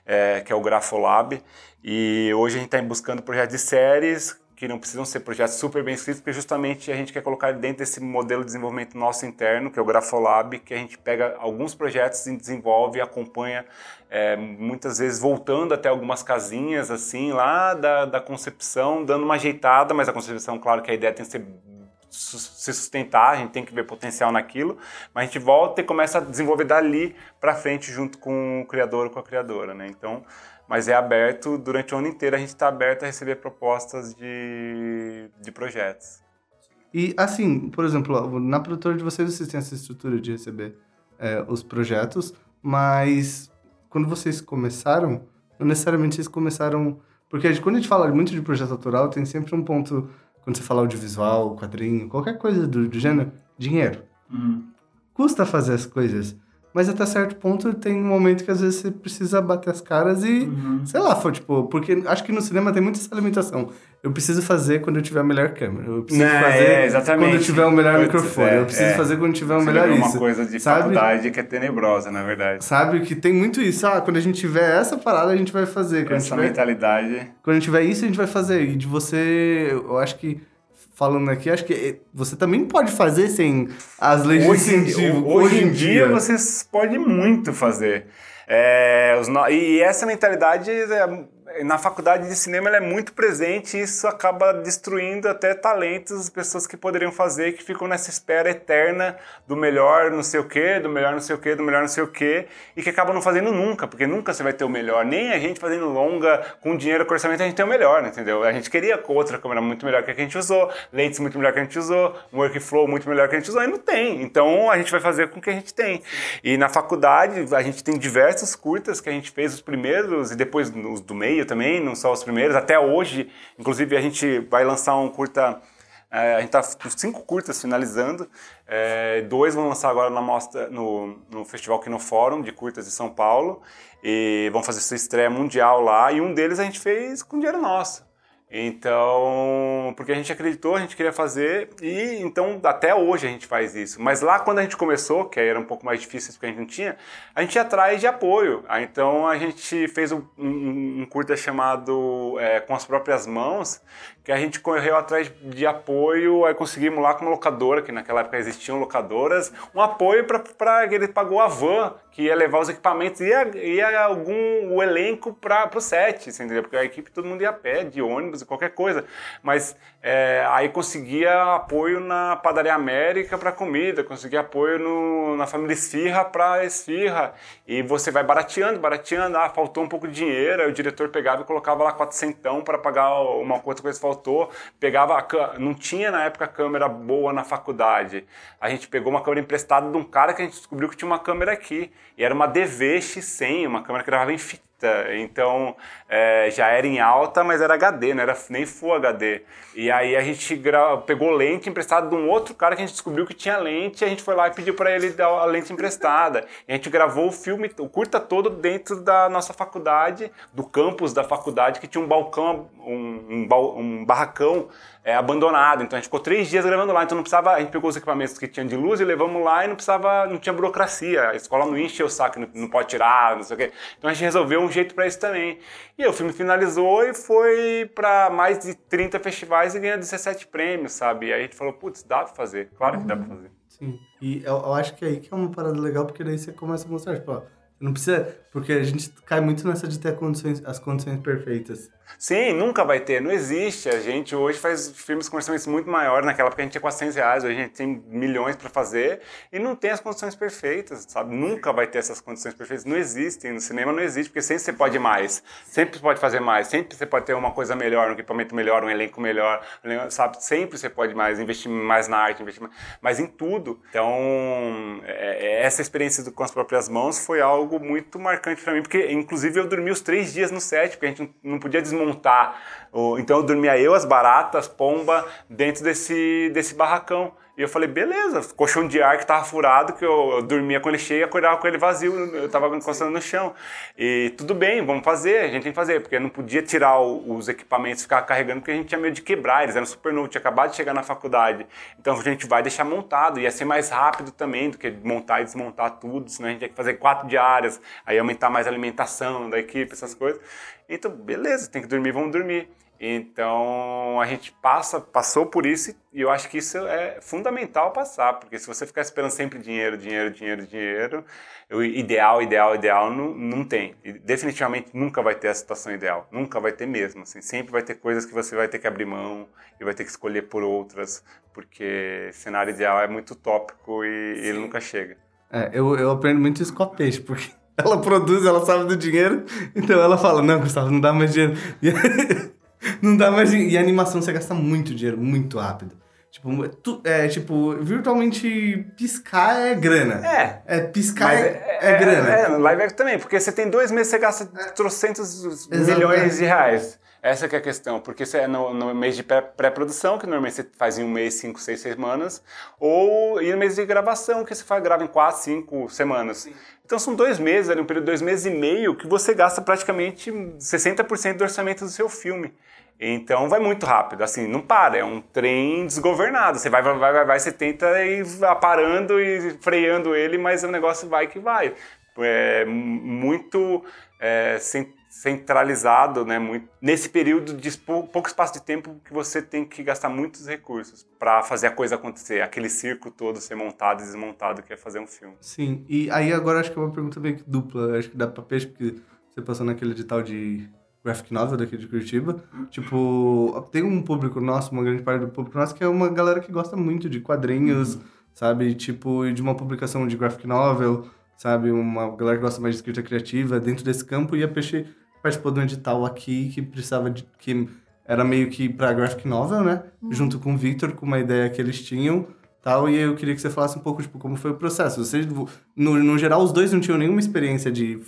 é, que é o Grafolab, e hoje a gente está buscando projetos de séries que não precisam ser projetos super bem escritos, porque justamente a gente quer colocar dentro desse modelo de desenvolvimento nosso interno, que é o Grafolab, que a gente pega alguns projetos e desenvolve acompanha, é, muitas vezes voltando até algumas casinhas, assim, lá da, da concepção, dando uma ajeitada, mas a concepção, claro que a ideia tem que ser se sustentar, a gente tem que ver potencial naquilo, mas a gente volta e começa a desenvolver dali para frente junto com o criador ou com a criadora, né? Então, mas é aberto durante o ano inteiro, a gente está aberto a receber propostas de, de projetos. E assim, por exemplo, na produtora de vocês, vocês têm essa estrutura de receber é, os projetos, mas quando vocês começaram, não necessariamente vocês começaram. Porque quando a gente fala muito de projeto autoral, tem sempre um ponto, quando você fala audiovisual, quadrinho, qualquer coisa do, do gênero, dinheiro. Custa fazer as coisas. Mas até certo ponto tem um momento que às vezes você precisa bater as caras e, sei lá, foi tipo, porque acho que no cinema tem muito essa limitação. Eu preciso fazer quando eu tiver a melhor câmera. Eu preciso Né, fazer é, quando eu tiver o melhor Putz, microfone. é, eu preciso é. fazer quando tiver o Você melhor isso. uma coisa de sabe? faculdade que é tenebrosa, na verdade. Sabe que tem muito isso. Ah, quando a gente tiver essa parada, a gente vai fazer. Quando, Essa tiver, mentalidade. quando a gente tiver isso, a gente vai fazer. E de você, eu acho que, falando aqui, acho que você também pode fazer sem as leis de Hoje, em- incentivo. hoje em dia, vocês podem muito fazer. É, no- E essa mentalidade é, na faculdade de cinema ela é muito presente e isso acaba destruindo até talentos, pessoas que poderiam fazer, que ficam nessa espera eterna do melhor não sei o quê, do melhor não sei o quê, do melhor não sei o quê, e que acabam não fazendo nunca, porque nunca você vai ter o melhor. Nem a gente fazendo longa, com dinheiro, com orçamento, a gente tem o melhor, né, entendeu? A gente queria outra câmera muito melhor que a que a gente usou, lentes muito melhor que a gente usou, um workflow muito melhor que a gente usou, e não tem. Então a gente vai fazer com o que a gente tem. E na faculdade a gente tem diversos curtas que a gente fez os primeiros e depois os do meio também, não só os primeiros. Até hoje, inclusive a gente vai lançar um curta é, a gente está com cinco curtas finalizando. É, dois vão lançar agora na mostra, no, no Festival Quinofórum de Curtas de São Paulo. E vão fazer sua estreia mundial lá. E um deles a gente fez com dinheiro nosso. Então, porque a gente acreditou, a gente queria fazer e então até hoje a gente faz isso. Mas lá quando a gente começou, que era um pouco mais difícil porque a gente não tinha, a gente ia atrás de apoio. Ah, Então a gente fez um, um, um curta chamado é, Com as Próprias Mãos, que a gente correu atrás de apoio, aí conseguimos lá com uma locadora, que naquela época existiam locadoras, um apoio para ele pagou a van que ia levar os equipamentos e algum o elenco para o set, entendeu? Porque a equipe todo mundo ia a pé, de ônibus, qualquer coisa. Mas é, aí conseguia apoio na Padaria América para comida, conseguia apoio no, na família Esfirra para esfirra. E você vai barateando, barateando, ah, faltou um pouco de dinheiro, aí o diretor pegava e colocava lá 400 para pagar uma outra coisa que faltou. Pegava, a não tinha na época câmera boa na faculdade. A gente pegou uma câmera emprestada de um cara que a gente descobriu que tinha uma câmera aqui. E era uma DV X100, uma câmera que gravava em fita. Então é, já era em alta, mas era HD, não era nem Full HD. E aí a gente pegou lente emprestada de um outro cara que a gente descobriu que tinha lente. A gente foi lá e pediu para ele dar a lente emprestada. E a gente gravou o filme, o curta todo dentro da nossa faculdade, do campus da faculdade, que tinha um balcão, um, um, um barracão é, abandonado. Então a gente ficou três dias gravando lá. Então não precisava, a gente pegou os equipamentos que tinham de luz e levamos lá e não precisava, não tinha burocracia. A escola não enche o saco, não, não pode tirar, não sei o quê. Então a gente resolveu um jeito para isso também. E aí, o filme finalizou e foi para mais de 30 festivais e ganhou 17 prêmios, sabe? E aí a gente falou, putz, dá pra fazer. Claro que dá pra fazer. Sim. E eu, eu acho que aí que é uma parada legal, porque daí você começa a mostrar, tipo, ó, não precisa. Porque a gente cai muito nessa de ter condições, as condições perfeitas. Sim, nunca vai ter, não existe. A gente hoje faz filmes com orçamentos muito maiores. Naquela época a gente tinha 400 reais, hoje a gente tem milhões para fazer e não tem as condições perfeitas, sabe? Nunca vai ter essas condições perfeitas. Não existem. No cinema não existe, porque sempre você pode mais, sempre pode fazer mais, sempre você pode ter uma coisa melhor, um equipamento melhor, um elenco melhor, sabe? Sempre você pode mais, investir mais na arte, investir mais, em tudo. Então, é, é, essa experiência do, com as próprias mãos foi algo muito marcante para mim, porque inclusive eu dormi os três dias no set, porque a gente não podia desmontar. Então eu dormia eu, as baratas, pomba, dentro desse, desse barracão. E eu falei, beleza, colchão de ar que tava furado, que eu, eu dormia com ele cheio e acordava com ele vazio, eu tava encostando no chão. E tudo bem, vamos fazer, a gente tem que fazer, porque não podia tirar o, os equipamentos ficar carregando, porque a gente tinha medo de quebrar, eles eram super novos, tinha acabado de chegar na faculdade. Então a gente vai deixar montado, ia ser mais rápido também do que montar e desmontar tudo, senão a gente tinha que fazer quatro diárias, aí aumentar mais a alimentação da equipe, essas coisas. Então, beleza, tem que dormir, vamos dormir. Então a gente passa, passou por isso e eu acho que isso é fundamental passar, porque se você ficar esperando sempre dinheiro, dinheiro, dinheiro, dinheiro, o ideal, ideal, ideal não, não tem. E definitivamente nunca vai ter a situação ideal, nunca vai ter mesmo. Assim, sempre vai ter coisas que você vai ter que abrir mão e vai ter que escolher por outras, porque cenário ideal é muito tópico e Sim. ele nunca chega. É, eu, eu aprendo muito isso com a peixe, porque ela produz, ela sabe do dinheiro, então ela fala, não, Gustavo, não dá mais dinheiro. não dá mais. E a animação você gasta muito dinheiro, muito rápido. Tipo, tu, é, tipo, virtualmente piscar é grana. É. É, piscar é, é, é, grana. É, é, live action também, porque você tem dois meses, você gasta é. trocentos milhões de reais. Essa que é a questão, porque você é no, no mês de pré-produção, que normalmente você faz em um mês, cinco, seis semanas, ou e no mês de gravação, que você faz, grava em quatro, cinco semanas. Sim. Então são dois meses, ali, um período de dois meses e meio, que você gasta praticamente 60% do orçamento do seu filme. Então vai muito rápido, assim, não para, é um trem desgovernado. Você vai, vai, vai, vai, você tenta ir parando e freando ele, mas o negócio vai que vai. É muito é, centralizado, né? Muito, nesse período de pouco espaço de tempo que você tem que gastar muitos recursos para fazer a coisa acontecer, aquele circo todo ser montado e desmontado que é fazer um filme. Sim, e aí agora acho que é uma pergunta bem dupla, acho que dá para peixe, porque você passou naquele edital de graphic novel daqui de Curitiba. Tipo, tem um público nosso, uma grande parte do público nosso, que é uma galera que gosta muito de quadrinhos, uhum. sabe? Tipo, de uma publicação de graphic novel, sabe? Uma galera que gosta mais de escrita criativa dentro desse campo. E a Peixe participou de um edital aqui que precisava de... que era meio que para graphic novel, né? Uhum. Junto com o Victor, com uma ideia que eles tinham tal, e eu queria que você falasse um pouco, tipo, como foi o processo. Vocês, no, no geral, os dois não tinham nenhuma experiência de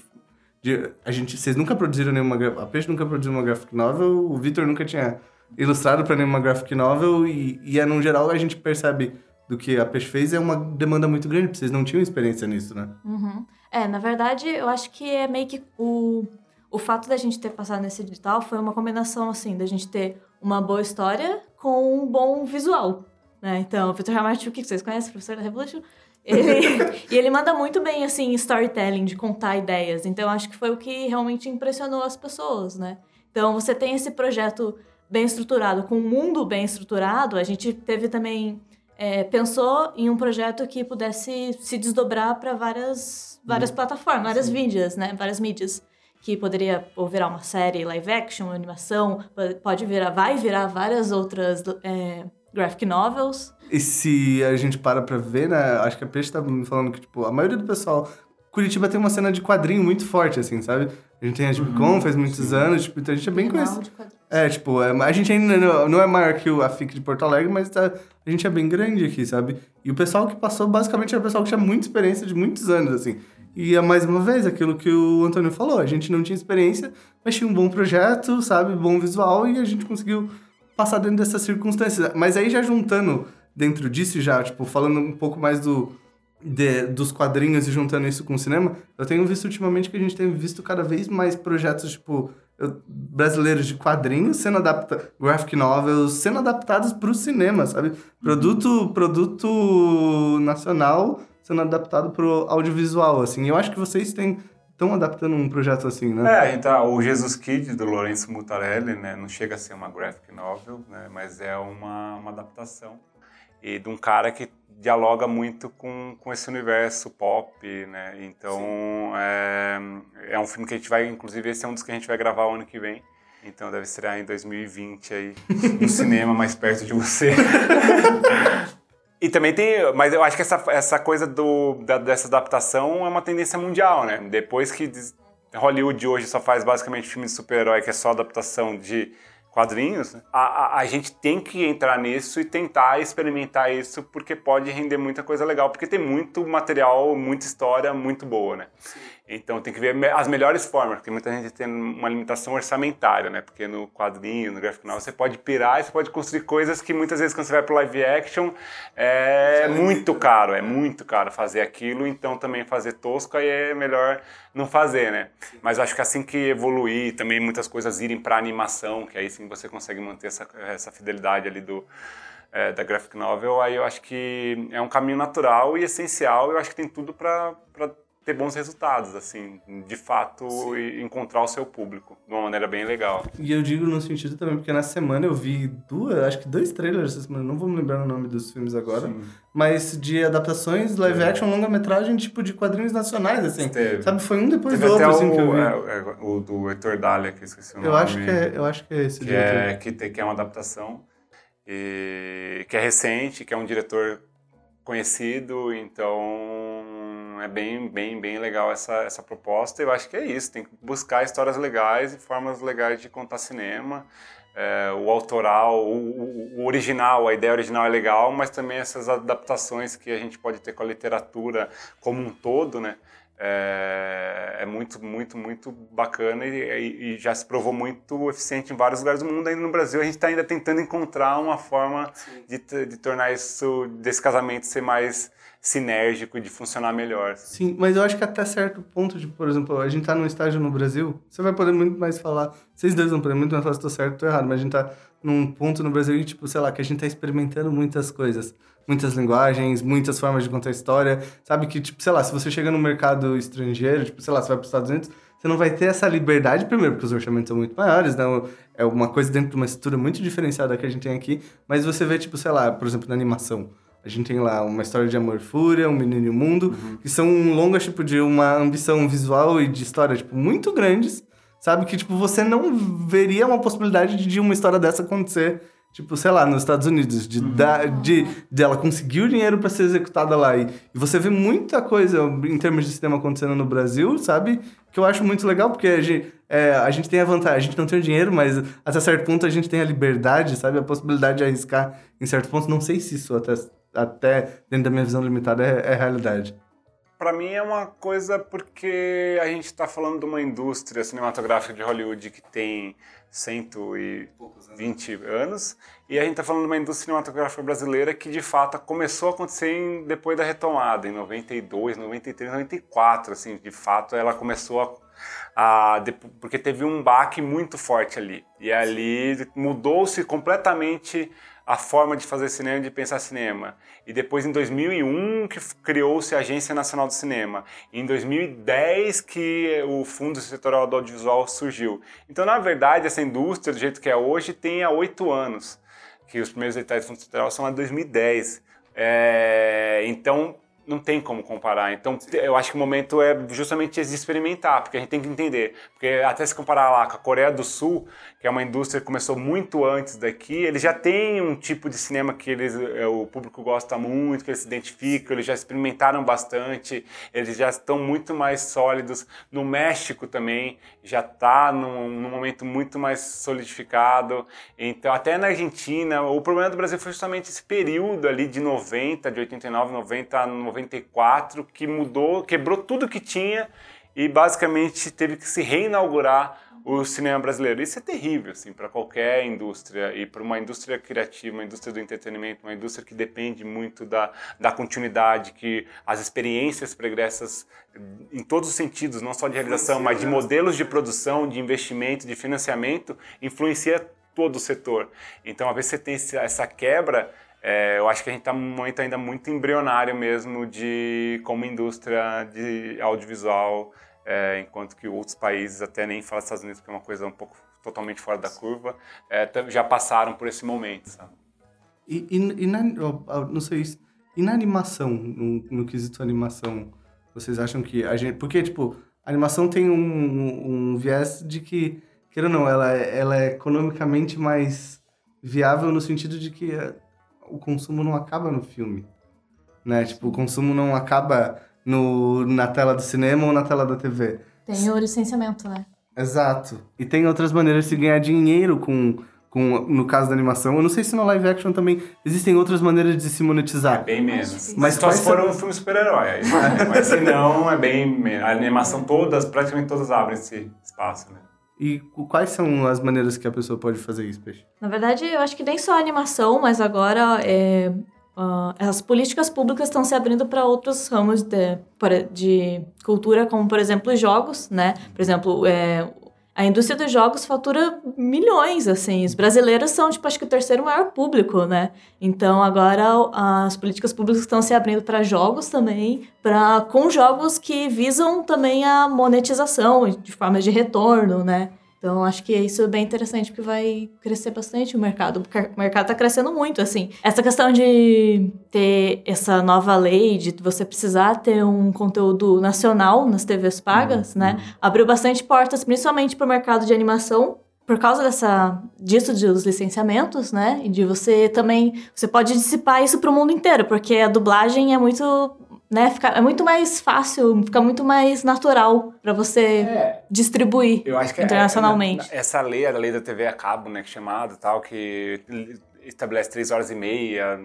de, a gente, vocês nunca produziram nenhuma. A Peixe nunca produziu uma graphic novel, o Vitor nunca tinha ilustrado para nenhuma graphic novel, e, e é, no geral a gente percebe do que a Peixe fez é uma demanda muito grande, porque vocês não tinham experiência nisso, né? Uhum. É, na verdade, eu acho que é meio que o, o fato da gente ter passado nesse edital foi uma combinação, assim, da gente ter uma boa história com um bom visual. Né? Então, o Victor Ramarchuk, que vocês conhecem, professor da Revolution, ele, e ele manda muito bem, assim, storytelling, de contar ideias. Então, acho que foi o que realmente impressionou as pessoas, né? Então, você tem esse projeto bem estruturado, com um mundo bem estruturado. A gente teve também... É, pensou em um projeto que pudesse se desdobrar para várias, várias hum. plataformas, várias Sim. mídias, né? Várias mídias. Que poderia ou virar uma série live action, animação, pode virar, vai virar várias outras é, graphic novels. E se a gente para pra ver, né? Acho que a Peixe tá me falando que, tipo, a maioria do pessoal. Curitiba tem uma cena de quadrinho muito forte, assim, sabe? A gente tem a Tipo uhum, faz muitos sim. anos, tipo, então a gente é bem conhecido. É, tipo, é, a gente ainda não, é maior que a FIC de Porto Alegre, mas tá, a gente é bem grande aqui, sabe? E o pessoal que passou, basicamente, era o pessoal que tinha muita experiência de muitos anos, assim. E é mais uma vez aquilo que o Antônio falou, a gente não tinha experiência, mas tinha um bom projeto, sabe? Bom visual, e a gente conseguiu passar dentro dessas circunstâncias. Mas aí já juntando dentro disso, já, tipo, falando um pouco mais do, de, dos quadrinhos e juntando isso com o cinema, eu tenho visto ultimamente que a gente tem visto cada vez mais projetos, tipo, brasileiros de quadrinhos sendo adaptados, graphic novels sendo adaptados para o cinema, sabe? Produto, produto nacional sendo adaptado para o audiovisual, assim. Eu acho que vocês têm estão adaptando um projeto assim, né? É, então, o Jesus Kid, do Lourenço Mutarelli, né, não chega a ser uma graphic novel, né, mas é uma, uma adaptação. E de um cara que dialoga muito com, com esse universo pop, né? Então, é, é um filme que a gente vai, inclusive, esse é um dos que a gente vai gravar o ano que vem. Então deve estrear em 2020 aí, no cinema mais perto de você. e também tem, mas eu acho que essa, essa coisa do, da, dessa adaptação é uma tendência mundial, né? Depois que Hollywood hoje só faz basicamente filme de super-herói, que é só adaptação de quadrinhos, a, a, a, gente tem que entrar nisso e tentar experimentar isso, porque pode render muita coisa legal, porque tem muito material, muita história muito boa, né? Sim. Então tem que ver as melhores formas, porque muita gente tem uma limitação orçamentária, né? Porque no quadrinho, no graphic novel, você pode pirar e você pode construir coisas que muitas vezes quando você vai pro live action é muito caro, é muito caro fazer aquilo, então também fazer tosco aí é melhor não fazer, né? Mas acho que assim que evoluir, também muitas coisas irem para animação, que aí sim você consegue manter essa, essa fidelidade ali do é, da graphic novel, aí eu acho que é um caminho natural e essencial, eu acho que tem tudo para ter bons resultados, assim, de fato Sim. encontrar o seu público de uma maneira bem legal. E eu digo no sentido também, porque na semana eu vi duas, acho que dois trailers essa semana, não vou me lembrar o nome dos filmes agora, Sim. mas de adaptações live é. action, longa-metragem, tipo de quadrinhos nacionais, assim. Teve. Sabe, foi um depois Teve do outro, assim, o, que eu vi. É, é, o do Heitor Dália, que eu esqueci o nome. Eu acho que é, eu acho que é esse. Que, é, que, tem, que é uma adaptação, e, que é recente, que é um diretor conhecido, então é bem, bem, bem legal essa, essa proposta. Eu acho que é isso, tem que buscar histórias legais e formas legais de contar cinema. É, o autoral, o, o, original, a ideia original é legal, mas também essas adaptações que a gente pode ter com a literatura como um todo, né? É, é muito, muito, muito bacana e, e, já se provou muito eficiente em vários lugares do mundo. Ainda no Brasil, a gente está ainda tentando encontrar uma forma de, de tornar isso, desse casamento ser mais sinérgico de funcionar melhor. Sim, mas eu acho que até certo ponto, de, por exemplo, a gente tá num estágio no Brasil, você vai poder muito mais falar, vocês dois vão poder muito mais falar se tô certo ou tô errado, mas a gente tá num ponto no Brasil, tipo, sei lá, que a gente tá experimentando muitas coisas, muitas linguagens, muitas formas de contar história, sabe que, tipo, sei lá, se você chega no mercado estrangeiro, tipo, sei lá, você vai para os Estados Unidos, você não vai ter essa liberdade, primeiro, porque os orçamentos são muito maiores, né? É uma coisa dentro de uma estrutura muito diferenciada que a gente tem aqui, mas você vê, tipo, sei lá, por exemplo, na animação, a gente tem lá uma história de amor fúria, um menino e o mundo, uhum. que são longas, tipo, de uma ambição visual e de história, tipo, muito grandes, sabe? Que, tipo, você não veria uma possibilidade de uma história dessa acontecer, tipo, sei lá, nos Estados Unidos, de, uhum. da, de, de ela conseguir o dinheiro para ser executada lá. E, e você vê muita coisa em termos de cinema acontecendo no Brasil, sabe? Que eu acho muito legal, porque a gente, é, a gente tem a vantagem, a gente não tem o dinheiro, mas até certo ponto a gente tem a liberdade, sabe? A possibilidade de arriscar em certo ponto. Não sei se isso até até dentro da minha visão limitada, é, é realidade. Para mim é uma coisa porque a gente está falando de uma indústria cinematográfica de Hollywood que tem 120 anos. e a gente está falando de uma indústria cinematográfica brasileira que de fato começou a acontecer em, depois da retomada, em 92, 93, 94, assim, de fato ela começou a, a porque teve um baque muito forte ali. E ali mudou-se completamente a forma de fazer cinema, de pensar cinema. E depois, em 2001, que criou-se a Agência Nacional do Cinema. E em 2010, que o Fundo Setorial do Audiovisual surgiu. Então, na verdade, essa indústria, do jeito que é hoje, tem há oito anos. Que os primeiros editais do Fundo Setorial são lá de 2010. É, então, não tem como comparar. Então, eu acho que o momento é justamente de experimentar, porque a gente tem que entender. Porque até se comparar lá com a Coreia do Sul, que é uma indústria que começou muito antes daqui, eles já têm um tipo de cinema que eles, é, o público gosta muito, que eles se identificam, eles já experimentaram bastante, eles já estão muito mais sólidos. No México também já está num, num momento muito mais solidificado. Então, até na Argentina, o problema do Brasil foi justamente esse período ali de 90, de 89, 90 a 94, que mudou, quebrou tudo que tinha e basicamente teve que se reinaugurar o cinema brasileiro. Isso é terrível, assim, para qualquer indústria e para uma indústria criativa, uma indústria do entretenimento, uma indústria que depende muito da, da continuidade, que as experiências pregressas em todos os sentidos, não só de realização, mas de modelos de produção, de investimento, de financiamento, influencia todo o setor. Então, a vez você tem essa quebra, é, eu acho que a gente está num momento ainda muito embrionário mesmo de como indústria de audiovisual é, enquanto que outros países, até nem fala Estados Unidos, que é uma coisa um pouco totalmente fora da curva, é, já passaram por esse momento, sabe? E, e, e na, não sei, e na animação, no, no quesito animação, vocês acham que a gente... Porque, tipo, a animação tem um, um viés de que, queira ou não, ela, ela é economicamente mais viável no sentido de que é, o consumo não acaba no filme, né? Tipo, o consumo não acaba no, na tela do cinema ou na tela da TV. Tem o licenciamento, né? Exato. E tem outras maneiras de ganhar dinheiro com, com, no caso da animação. Eu não sei se no live action também existem outras maneiras de se monetizar. É bem menos. Mas só se for um filme super-herói. Mas se não, é bem menos. A animação todas, praticamente todas abrem esse espaço, né? E quais são as maneiras que a pessoa pode fazer isso, Peixe? Na verdade, eu acho que nem só animação, mas agora é, Uh, as políticas públicas estão se abrindo para outros ramos de, de cultura, como, por exemplo, jogos, né? Por exemplo, é, a indústria dos jogos fatura milhões, assim. Os brasileiros são, tipo, acho que o terceiro maior público, né? Então, agora as políticas públicas estão se abrindo para jogos também, pra, com jogos que visam também a monetização de formas de retorno, né? Então, acho que isso é bem interessante, porque vai crescer bastante o mercado. O mercado está crescendo muito, assim. Essa questão de ter essa nova lei, de você precisar ter um conteúdo nacional nas TVs pagas, uhum. né? Abriu bastante portas, principalmente para o mercado de animação, por causa dessa disso dos licenciamentos, né? E de você também você pode dissipar isso para o mundo inteiro, porque a dublagem é muito né, fica, é muito mais fácil, fica muito mais natural para você é, distribuir é, internacionalmente. É, essa lei, a lei da TV a cabo, né, que é chamada, tal, que estabelece três horas e meia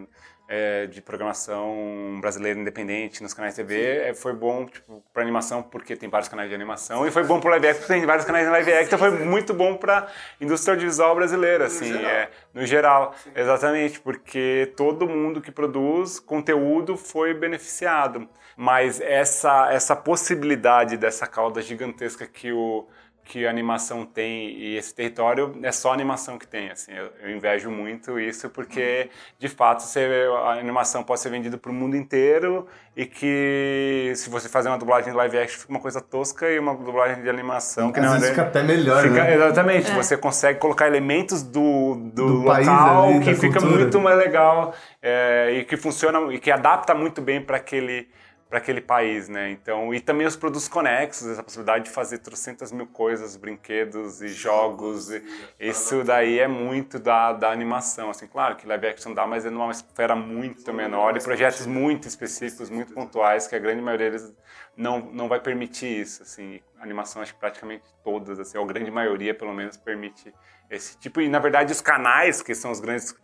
é, de programação brasileira independente nos canais de TV, é, foi bom tipo, para animação porque tem vários canais de animação e foi bom para live action porque tem vários canais de live action, então foi muito bom para indústria audiovisual brasileira, assim, no geral, é, no geral. Exatamente, porque todo mundo que produz conteúdo foi beneficiado, mas essa essa possibilidade dessa cauda gigantesca que o que a animação tem e esse território é só a animação que tem, assim, eu, eu invejo muito isso porque de fato você, a animação pode ser vendida para o mundo inteiro e que se você fazer uma dublagem de live action fica uma coisa tosca e uma dublagem de animação que Às não vezes é, fica até melhor, fica, né? Exatamente, é. você consegue colocar elementos do, do, do local ali, que fica cultura. muito mais legal é, e que funciona e que adapta muito bem para aquele para aquele país, né? Então, e também os produtos conexos, essa possibilidade de fazer trocentas mil coisas, brinquedos e jogos, e isso daí é muito da, da animação, assim, claro que live action dá, mas é numa esfera muito menor e projetos muito específicos, muito pontuais, que a grande maioria deles não, não vai permitir isso, assim, animação acho que praticamente todas, assim, ou a grande maioria pelo menos permite esse tipo, e na verdade os canais, que são os grandes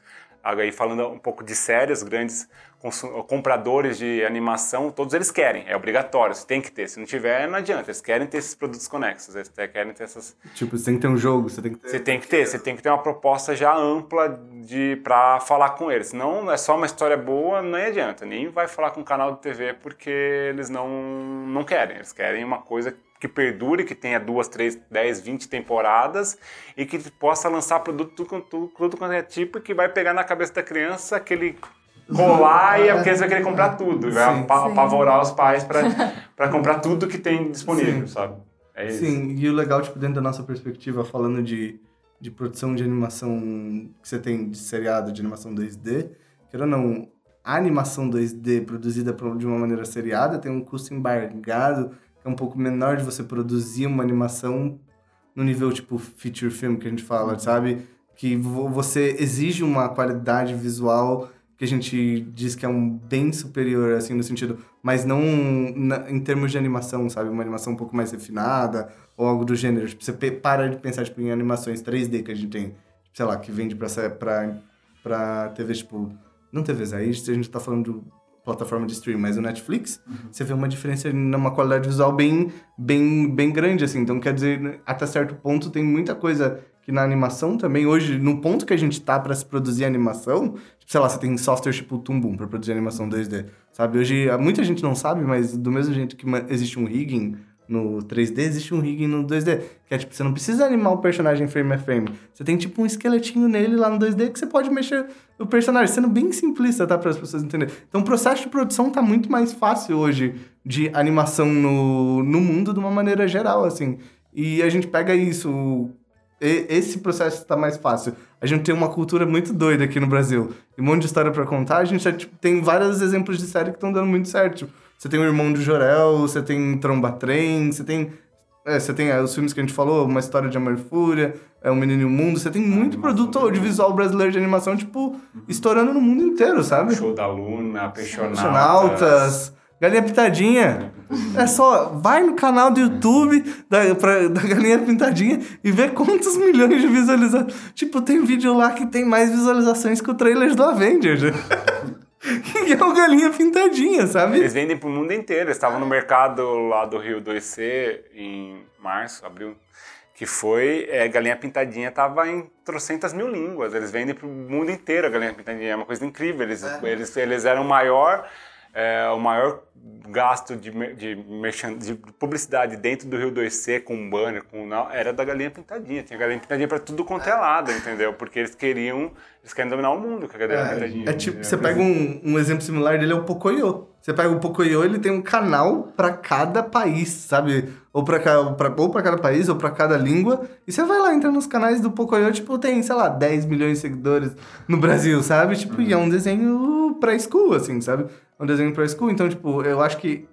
aí falando um pouco de séries, grandes compradores de animação, todos eles querem, é obrigatório, você tem que ter. Se não tiver, não adianta. Eles querem ter esses produtos conexos, eles querem ter essas. Tipo, você tem que ter um jogo, você tem que ter. Você tem que ter, você tem que ter uma proposta já ampla de para falar com eles. Não é só uma história boa, não adianta. Nem vai falar com o canal de TV porque eles não, não querem. Eles querem uma coisa que perdure, que tenha duas, três, dez, vinte temporadas e que possa lançar produto tudo, quanto é tipo e que vai pegar na cabeça da criança aquele colar e a criança vai querer comprar tudo, vai apavorar os pais para comprar tudo que tem disponível, sim. sabe? É isso. Sim, e o legal, tipo, dentro da nossa perspectiva, falando de, de produção de animação que você tem de seriado, de animação 2D, quer ou não, a animação 2D produzida de uma maneira seriada tem um custo embargado é um pouco menor de você produzir uma animação no nível tipo feature film que a gente fala, uhum. sabe? Que você exige uma qualidade visual que a gente diz que é um bem superior, assim, no sentido, mas não na, em termos de animação, sabe? Uma animação um pouco mais refinada ou algo do gênero. Tipo, você para de pensar, tipo, em animações 3D que a gente tem, sei lá, que vende pra, pra, pra TV, tipo, não TVs aí, a gente tá falando do plataforma de streaming, mas o Netflix, você vê uma diferença numa qualidade visual bem, bem, bem grande, assim. Então, quer dizer, até certo ponto tem muita coisa que na animação também, hoje, no ponto que a gente tá para se produzir animação, tipo, sei lá, você tem software tipo Tumbum para produzir animação 2D, sabe? Hoje, muita gente não sabe, mas do mesmo jeito que existe um rigging no 3D, existe um rigging no 2D. Que é tipo, você não precisa animar o personagem frame a frame. Você tem tipo um esqueletinho nele lá no 2D que você pode mexer o personagem, sendo bem simplista, tá? Para as pessoas entenderem. Então o processo de produção tá muito mais fácil hoje de animação no, no mundo de uma maneira geral, assim. E a gente pega isso. esse processo está mais fácil. A gente tem uma cultura muito doida aqui no Brasil. E um monte de história para contar. A gente já, tipo, tem vários exemplos de série que estão dando muito certo. Tipo, você tem o Irmão do Jorel, você tem Tromba Trem, você tem. É, você tem é, os filmes que a gente falou, Uma História de Amor e Fúria, é, O Menino e o Mundo. Você tem muito produto audiovisual brasileiro de animação, tipo, estourando no mundo inteiro, sabe? Show da Luna, Apaixonautas. Apaixonautas. Galinha Pintadinha. É só, vai no canal do YouTube da, pra, da Galinha Pintadinha e vê quantos milhões de visualizações. Tipo, tem vídeo lá que tem mais visualizações que o trailer do Avengers. que é o galinha pintadinha, sabe? Eles vendem pro mundo inteiro. Eles estavam no mercado lá do Rio 2C em março, abril, que foi é, galinha pintadinha tava em trocentas mil línguas. Eles vendem pro mundo inteiro a galinha pintadinha. É uma coisa incrível. Eles, é. eles, eles eram o maior é, o maior gasto de, de, de, publicidade dentro do Rio 2C com banner, com era da galinha pintadinha. Tinha galinha pintadinha para tudo quanto é lado, entendeu? Porque eles queriam, eles querem dominar o mundo com a galinha é, pintadinha. É tipo, você pega um, um exemplo similar dele é o Pocoyo. Você pega o Pocoyo, ele tem um canal para cada país, sabe? Ou para ou pra cada país, ou para cada língua. E você vai lá, entra nos canais do Pocoyo, tipo, tem, sei lá, 10 milhões de seguidores no Brasil, sabe? Tipo, uhum. e é um desenho pra school, assim, sabe? um desenho para school. Então, tipo, eu acho que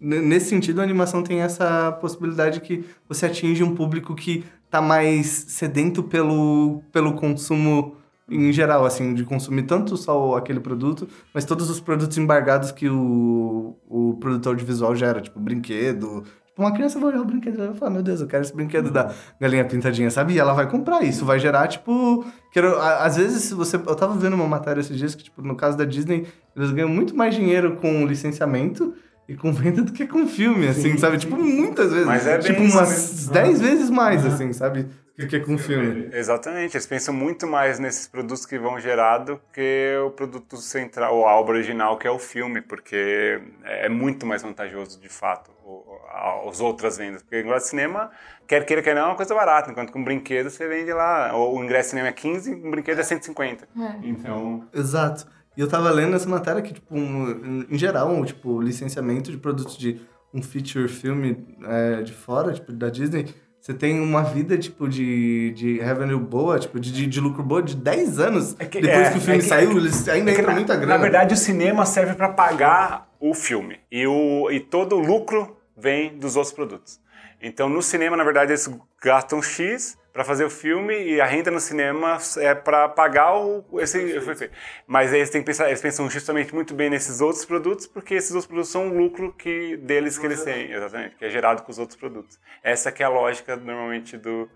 nesse sentido a animação tem essa possibilidade que você atinge um público que tá mais sedento pelo, pelo consumo em geral, assim, de consumir tanto só aquele produto, mas todos os produtos embargados que o, o produtor audiovisual gera, tipo brinquedo, uma criança vai olhar o brinquedo e vai falar, meu Deus, eu quero esse brinquedo da galinha pintadinha, sabe? E ela vai comprar isso, vai gerar, tipo... Quero, às vezes, você... Eu tava vendo uma matéria esses dias que, tipo, no caso da Disney, eles ganham muito mais dinheiro com licenciamento e com venda do que com filme, assim, sim, sabe? Tipo, muitas vezes. Mas é tipo, umas 10 vezes mais, uhum. assim, sabe? que é com filme. Exatamente, eles pensam muito mais nesses produtos que vão gerar do que o produto central, ou a obra original, que é o filme, porque é muito mais vantajoso, de fato, as outras vendas. Porque agora cinema, quer queira, quer não, é uma coisa barata, enquanto com um brinquedo você vende lá, o ingresso de cinema é 15, um brinquedo é 150. É. Então... Exato. E eu tava lendo essa matéria que, tipo, um, em geral, um, tipo, licenciamento de produtos de um feature filme é, de fora, tipo, da Disney você tem uma vida, tipo, de, de revenue boa, tipo, de, de lucro boa de 10 anos. É que, depois é, que o filme é que, saiu, eles ainda é entram muita grana. Na verdade, o cinema serve para pagar o filme. E, o, e todo o lucro vem dos outros produtos. Então, no cinema, na verdade, eles gastam X para fazer o filme e a renda no cinema é para pagar o, esse, mas eles têm que pensar, eles pensam justamente muito bem nesses outros produtos porque esses outros produtos são o lucro que deles que eles têm, exatamente, que é gerado com os outros produtos. Essa que é a lógica normalmente do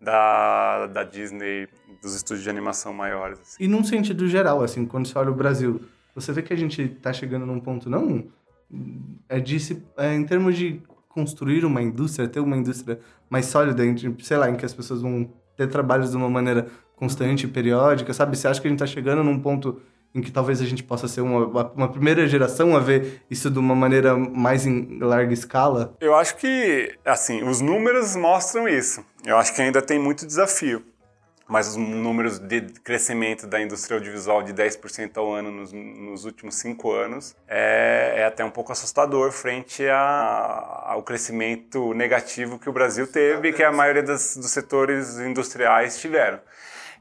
da, da Disney, dos estúdios de animação maiores. Assim. E num sentido geral, assim, quando você olha o Brasil, você vê que a gente está chegando num ponto não é, de, é em termos de construir uma indústria, ter uma indústria mais sólida, sei lá, em que as pessoas vão ter trabalhos de uma maneira constante, periódica, sabe? Você acha que a gente está chegando num ponto em que talvez a gente possa ser uma, uma primeira geração a ver isso de uma maneira mais em larga escala? Eu acho que, assim, os números mostram isso. Eu acho que ainda tem muito desafio mas os números de crescimento da indústria audiovisual de 10% ao ano nos, nos, últimos cinco anos é, é, até um pouco assustador frente a, ao crescimento negativo que o Brasil teve e que a maioria das, dos setores industriais tiveram.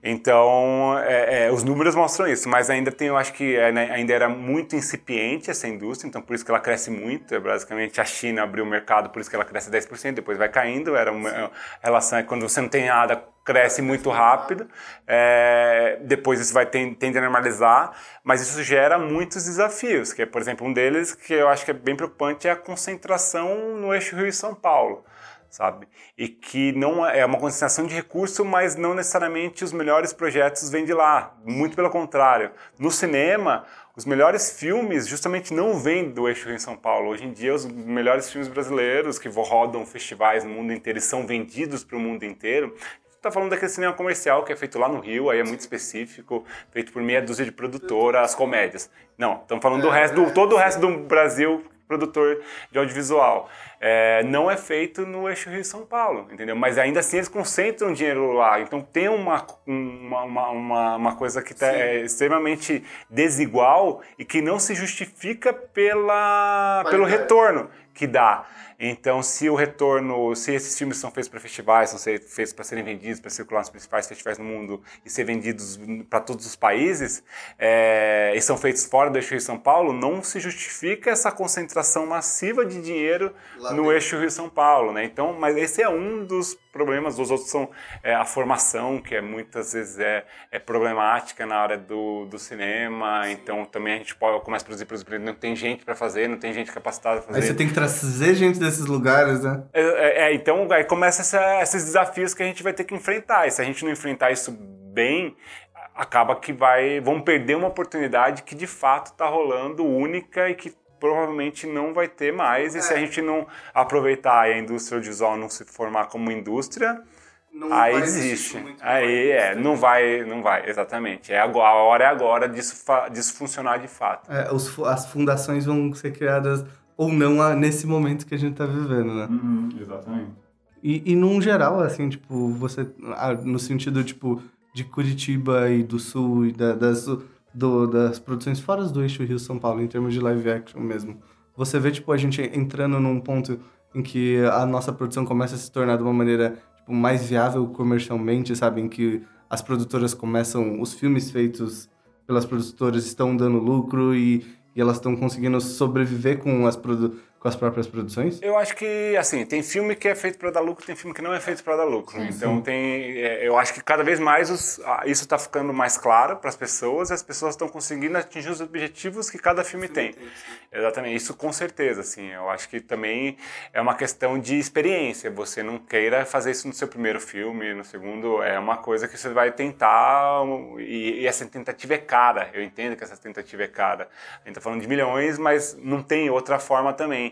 Então, é, é, os números mostram isso, mas ainda tem, eu acho que é, né, ainda era muito incipiente essa indústria, então por isso que ela cresce muito. É, basicamente, a China abriu o mercado, por isso que ela cresce 10%, depois vai caindo. Era uma relação, quando você não tem nada, cresce muito rápido. É, depois isso vai tender a normalizar, mas isso gera muitos desafios. Que é, por exemplo, um deles que eu acho que é bem preocupante é a concentração no eixo Rio e São Paulo. Sabe? E que não é, é uma concentração de recurso, mas não necessariamente os melhores projetos vêm de lá. Muito pelo contrário. No cinema, os melhores filmes justamente não vêm do eixo em São Paulo. Hoje em dia, os melhores filmes brasileiros que rodam festivais no mundo inteiro e são vendidos para o mundo inteiro, está falando daquele cinema comercial que é feito lá no Rio, aí é muito específico, feito por meia dúzia de produtoras, comédias. Não, estamos falando do resto, do, todo o resto do Brasil produtor de audiovisual. É, não é feito no eixo Rio-São Paulo, entendeu? Mas ainda assim eles concentram dinheiro lá. Então tem uma, uma, uma, uma coisa que tá, é extremamente desigual e que não se justifica pela, pelo retorno que dá. Então, se o retorno, se esses filmes são feitos para festivais, são feitos para serem vendidos, para circular nos principais festivais no mundo e ser vendidos para todos os países, é, e são feitos fora do eixo Rio-São Paulo, não se justifica essa concentração massiva de dinheiro Lá no eixo Rio-São Paulo, né? Então, mas esse é um dos problemas, os outros são é, a formação, que é, muitas vezes é, é problemática na área do, do cinema, Sim. então também a gente pode, começa a produzir, produzir, não tem gente para fazer, não tem gente capacitada para fazer. Aí você tem que trazer gente desses lugares, né? É, é, é então aí começa essa, esses desafios que a gente vai ter que enfrentar, e se a gente não enfrentar isso bem, acaba que vai, vão perder uma oportunidade que de fato está rolando única e que provavelmente não vai ter mais. E se a é. gente não aproveitar e a indústria audiovisual não se formar como indústria, não aí existe. Aí é, não vai, não vai, exatamente. É agora, a hora é agora disso, disso funcionar de fato. É, os, as fundações vão ser criadas ou não nesse momento que a gente está vivendo, né? Uhum, exatamente. E, e num geral, assim, tipo, você, no sentido, tipo, de Curitiba e do Sul e da, das do, das produções fora do eixo Rio-São Paulo, em termos de live action mesmo. Você vê, tipo, a gente entrando num ponto em que a nossa produção começa a se tornar de uma maneira tipo, mais viável comercialmente, sabe? Em que as produtoras começam, os filmes feitos pelas produtoras estão dando lucro e, e elas estão conseguindo sobreviver com as produções com as próprias produções? Eu acho que, assim, tem filme que é feito para dar lucro, tem filme que não é feito para dar lucro. Sim, então, sim. tem, é, eu acho que cada vez mais os, isso está ficando mais claro para as pessoas e as pessoas estão conseguindo atingir os objetivos que cada filme sim, tem. Exatamente, isso com certeza, assim. Eu acho que também é uma questão de experiência. Você não queira fazer isso no seu primeiro filme, no segundo, é uma coisa que você vai tentar e, e essa tentativa é cara. Eu entendo que essa tentativa é cara. A gente está falando de milhões, mas não tem outra forma também.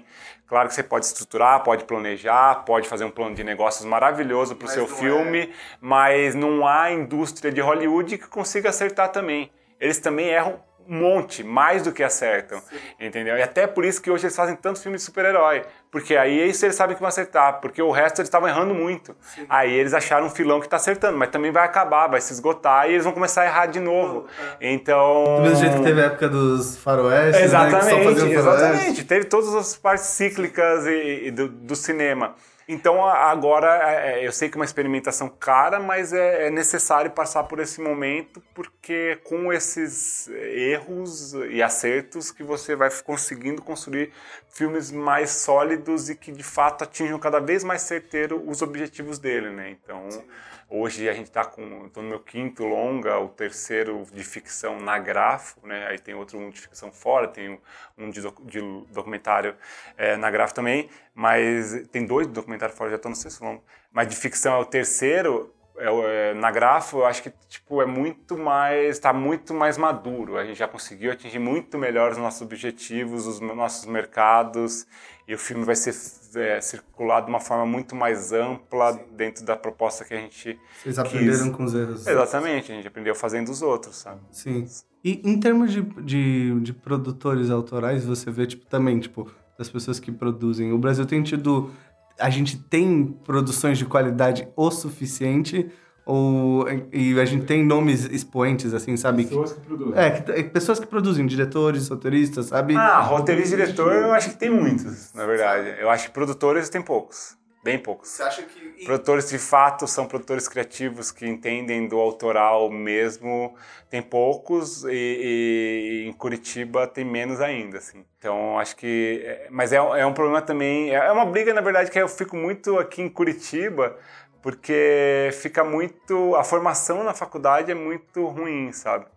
Claro que você pode estruturar, pode planejar, pode fazer um plano de negócios maravilhoso para o seu filme, é. mas não há indústria de Hollywood que consiga acertar também. Eles também erram um monte, mais do que acertam, Sim. entendeu? E até por isso que hoje eles fazem tantos filmes de super-herói, porque aí é isso eles sabem que vão acertar, porque o resto eles estavam errando muito. Sim. Aí eles acharam um filão que está acertando, mas também vai acabar, vai se esgotar e eles vão começar a errar de novo. É. Então... Do mesmo jeito que teve a época dos faroestes, Exatamente, né, exatamente. Teve todas as partes cíclicas e, e do, do cinema. Então agora é, é, eu sei que é uma experimentação cara, mas é, é, necessário passar por esse momento porque com esses erros e acertos que você vai conseguindo construir filmes mais sólidos e que de fato atinjam cada vez mais certeiro os objetivos dele, né? Então Sim. Hoje a gente está com tô no meu quinto longa, o terceiro de ficção na Grafo, né? Aí tem outro um de ficção fora, tem um de, de documentário é, na Grafo também, mas tem dois documentários fora, já estou no sexto longo. Mas de ficção é o terceiro, é, é, na Grafo, eu acho que tipo é muito mais, está muito mais maduro. A gente já conseguiu atingir muito melhor os nossos objetivos, os nossos mercados, e o filme vai ser é, circulado de uma forma muito mais ampla Sim. dentro da proposta que a gente. Vocês aprenderam com os erros. Exatamente, a gente aprendeu fazendo os outros, sabe? Sim. E em termos de, de, de produtores autorais, você vê tipo também tipo das pessoas que produzem. O Brasil tem tido a gente tem produções de qualidade o suficiente? Ou e a gente tem nomes expoentes assim sabe? Pessoas que produzem. É, que, pessoas que produzem diretores roteiristas sabe? Ah roteirista e diretor eu acho que tem muitos na verdade. Eu acho que produtores tem poucos bem poucos você acha que Produtores de fato são produtores criativos que entendem do autoral mesmo. Tem poucos e, e em Curitiba tem menos ainda, assim. Então acho que, é, mas é, é um problema também. É uma briga na verdade que eu fico muito aqui em Curitiba porque fica muito a formação na faculdade é muito ruim, sabe?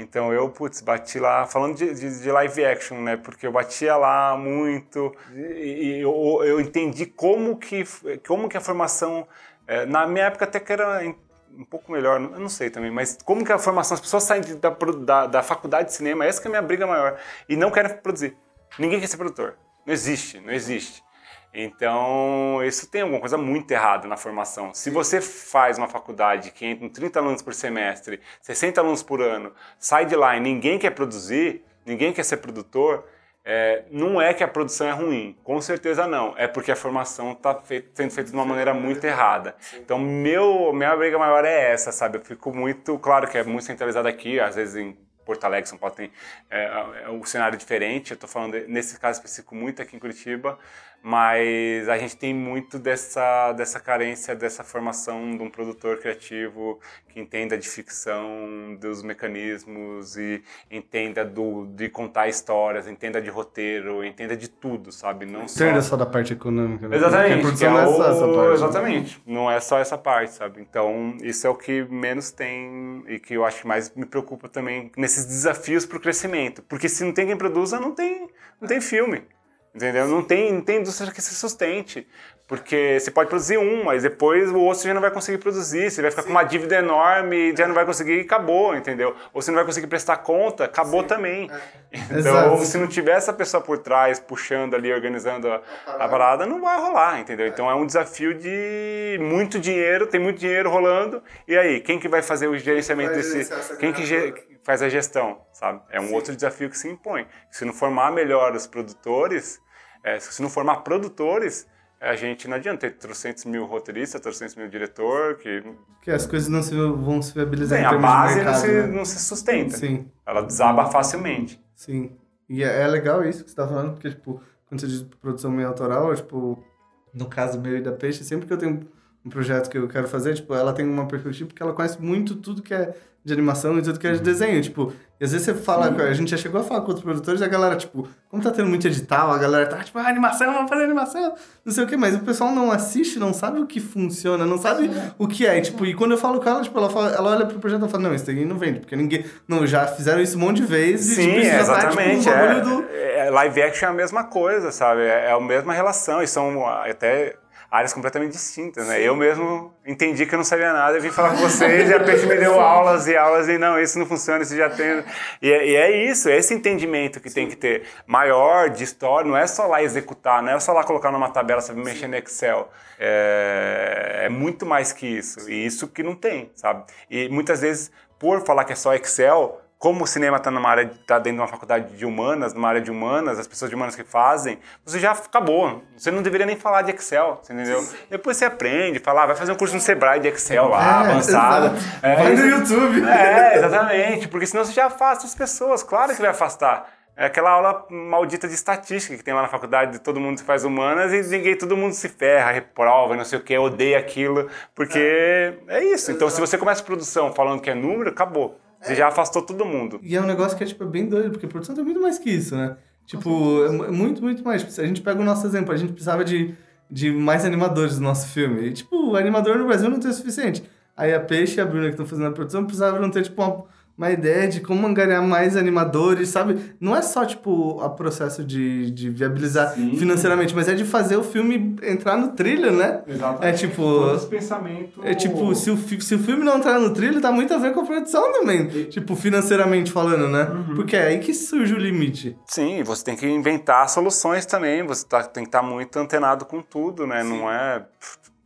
Então eu, putz, bati lá, falando de, de, de, live action, né? Porque eu batia lá muito e, e eu, eu, entendi como que, como que a formação. É, na minha época até que era um pouco melhor, eu não sei também, mas como que a formação, as pessoas saem da, da, da faculdade de cinema, essa que é a minha briga maior, e não querem produzir. Ninguém quer ser produtor. Não existe, não existe. Então, isso tem alguma coisa muito errada na formação. Se você faz uma faculdade que entra 30 alunos por semestre, 60 alunos por ano, sai de lá e ninguém quer produzir, ninguém quer ser produtor, é, não é que a produção é ruim, com certeza não. É porque a formação está sendo feita de uma maneira muito errada. Então, meu, minha briga maior é essa, sabe? Eu fico muito, claro que é muito centralizado aqui, às vezes em Porto Alegre, São Paulo tem é, é, um cenário diferente. Eu estou falando nesse caso específico muito aqui em Curitiba, mas a gente tem muito dessa, dessa carência, dessa formação de um produtor criativo que entenda de ficção, dos mecanismos e entenda do, de contar histórias, entenda de roteiro, entenda de tudo, sabe? Não entenda só... só da parte econômica. Né? Exatamente. Que é não é só essa parte. Exatamente. Não é só essa parte, sabe? Então, isso é o que menos tem e que eu acho que mais me preocupa também nesses desafios para o crescimento. Porque se não tem quem produza, não tem, não tem filme. Entendeu? Não tem, não tem indústria que se sustente. Porque você pode produzir um, mas depois o outro já não vai conseguir produzir. Você vai ficar Sim. com uma dívida enorme, já não vai conseguir e acabou, entendeu? Ou você não vai conseguir prestar conta, acabou Sim. também. É. Então, Exato. se não tiver essa pessoa por trás, puxando ali, organizando a, a parada, não vai rolar, entendeu? Então é um desafio de muito dinheiro, tem muito dinheiro rolando. E aí, quem que vai fazer o gerenciamento desse. Quem que faz a gestão, sabe? É um Sim. outro desafio que se impõe. Se não formar melhor os produtores, é, se não formar produtores, a gente não adianta ter 300 mil roteiristas, 300 mil diretor, que... Que as coisas não se, vão se viabilizar Sim, a base mercado, não, se, né? não se sustenta. Sim. Ela desaba facilmente. Sim. E é, é legal isso que você está falando, porque, tipo, quando você diz produção meio autoral, tipo, no caso meu e da Peixe, sempre que eu tenho um projeto que eu quero fazer, tipo, ela tem uma perspectiva porque ela conhece muito tudo que é de animação e tudo que é de uhum. desenho, tipo, e às vezes você fala, Sim. a gente já chegou a falar com outros produtores e a galera, tipo, como tá tendo muito edital, a galera tá, tipo, ah, animação, vamos fazer animação, não sei o quê, mas o pessoal não assiste, não sabe o que funciona, não sabe Sim. o que é, e, tipo, e quando eu falo com ela, tipo, ela, fala, ela olha pro projeto e fala, não, isso daí não vende, porque ninguém, não, já fizeram isso um monte de vezes Sim, e, tipo, exatamente, tá, tipo, um é, do... é, live action é a mesma coisa, sabe, é, é a mesma relação, e são até áreas completamente distintas, né? Sim. Eu mesmo entendi que eu não sabia nada, eu vim falar com vocês e a Peixe me deu aulas e aulas e não, isso não funciona, isso já tem... E é, e é isso, é esse entendimento que Sim. tem que ter maior de história, não é só lá executar, não é só lá colocar numa tabela, saber mexer no Excel. É, é muito mais que isso, e isso que não tem, sabe? E muitas vezes, por falar que é só Excel, como o cinema está numa área, tá dentro de uma faculdade de humanas, numa área de humanas, as pessoas de humanas que fazem, você já acabou. Você não deveria nem falar de Excel, entendeu? Sim. Depois você aprende, fala, ah, vai fazer um curso no Sebrae de Excel lá, é, avançado. É, vai no YouTube. É, exatamente, porque senão você já afasta as pessoas, claro que vai afastar. É aquela aula maldita de estatística que tem lá na faculdade, de todo mundo que faz humanas e ninguém, todo mundo se ferra, reprova, não sei o que, odeia aquilo, porque é, é isso. Então, se você começa a produção falando que é número, acabou. Você já afastou todo mundo. E é um negócio que é, tipo, bem doido, porque produção tem muito mais que isso, né? Tipo, é muito, muito mais. A gente pega o nosso exemplo, a gente precisava de, de mais animadores do nosso filme. E, tipo, o animador no Brasil não tem o suficiente. Aí a Peixe e a Bruna, que estão fazendo a produção, precisavam ter, tipo, uma uma ideia de como angariar mais animadores, sabe? Não é só, tipo, o processo de, de viabilizar Sim. financeiramente, mas é de fazer o filme entrar no trilho, né? Exatamente. É tipo... Todo esse pensamento... É tipo, se o, se o filme não entrar no trilho, tá muito a ver com a produção também. E... Tipo, financeiramente falando, né? Uhum. Porque é aí que surge o limite. Sim, você tem que inventar soluções também, você tá, tem que estar tá muito antenado com tudo, né? Sim. Não é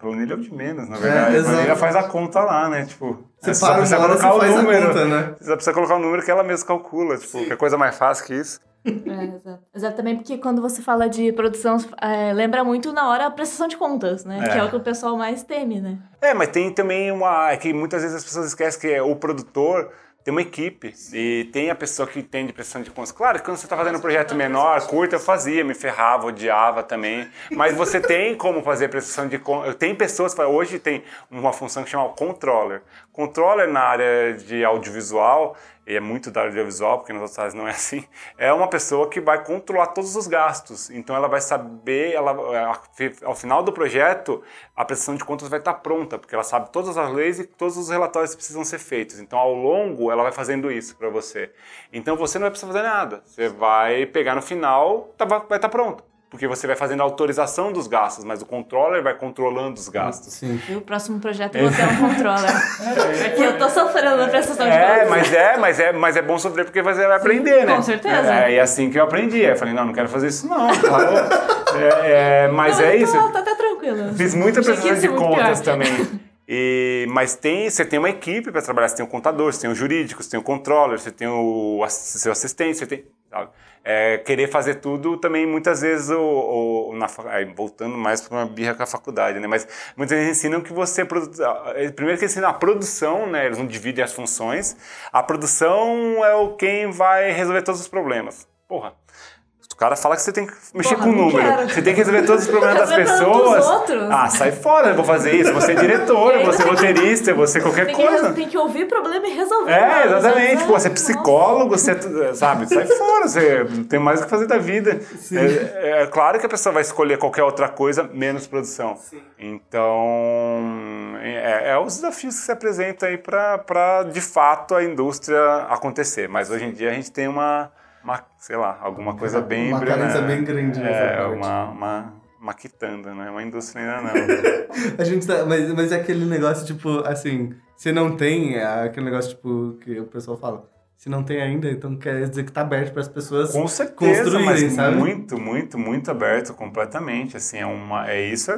Planilha é o de menos, na é, verdade. É, a planilha faz a conta lá, né? Tipo, você é, para precisa colocar o número. Conta, né? Você precisa colocar o número que ela mesma calcula. Tipo, Sim. que é coisa mais fácil que isso. É, exato. Exatamente, porque quando você fala de produção, é, lembra muito na hora a prestação de contas, né? É. Que é o que o pessoal mais teme, né? É, mas tem também uma. É que muitas vezes as pessoas esquecem que é o produtor tem uma equipe e tem a pessoa que entende prestação de contas. Claro que quando você está fazendo um projeto menor, curto, eu fazia, me ferrava, odiava também. Mas você tem como fazer prestação de contas. Tem pessoas, hoje tem uma função que chama controller. Controller na área de audiovisual e é muito da audiovisual, porque nas outras áreas não é assim, é uma pessoa que vai controlar todos os gastos. Então ela vai saber, ela, ao final do projeto, a prestação de contas vai estar pronta, porque ela sabe todas as leis e todos os relatórios que precisam ser feitos. Então ao longo ela vai fazendo isso para você. Então você não vai precisar fazer nada. Você vai pegar no final, tá, vai estar pronto porque você vai fazendo a autorização dos gastos, mas o controller vai controlando os gastos. Sim. E o próximo projeto eu vou ter um controller. Porque eu tô sofrendo na prestação de é, contas. Mas é, mas é, mas é bom sofrer porque você vai aprender, Sim, né? Com certeza. É, e é assim que eu aprendi. Eu falei, não, não quero fazer isso não. é, é, mas não, é tô, isso. Tá até tranquilo. Fiz muita prestação de contas pior. também. E, mas tem, você tem uma equipe para trabalhar, você tem o contador, você tem o jurídico, você tem o controller, você tem o seu assistente, você tem. É, querer fazer tudo também muitas vezes o, o na, voltando mais para uma birra com a faculdade, né? Mas muitas vezes ensinam que você primeiro que ensinam a produção, né? Eles não dividem as funções. A produção é o quem vai resolver todos os problemas. Porra. O cara fala que você tem que mexer Porra, com o número. quero. Você tem que resolver todos os problemas das pessoas. Ah, sai fora, eu vou fazer isso. Você é diretor, você é roteirista, você é qualquer Tem que, coisa. tem que ouvir o problema e resolver. É, exatamente. Pô, você é psicólogo, você é, sabe, sai fora, você não tem mais o que fazer da vida. É, é claro que a pessoa vai escolher qualquer outra coisa, menos produção. Então, é, é os desafios que se apresentam aí para, de fato, a indústria acontecer. Mas hoje em dia a gente tem uma, uma sei lá, alguma coisa bem... Uma carência né? bem grande nessa É, parte. uma, uma, uma quitanda, né? Uma indústria ainda não. A gente tá, mas, mas é aquele negócio, tipo, assim, se não tem, é aquele negócio, tipo, que o pessoal fala, se não tem ainda, então quer dizer que tá aberto para as pessoas Com certeza, construírem, mas sabe? muito, muito, muito aberto, completamente. Assim, é uma, é isso é,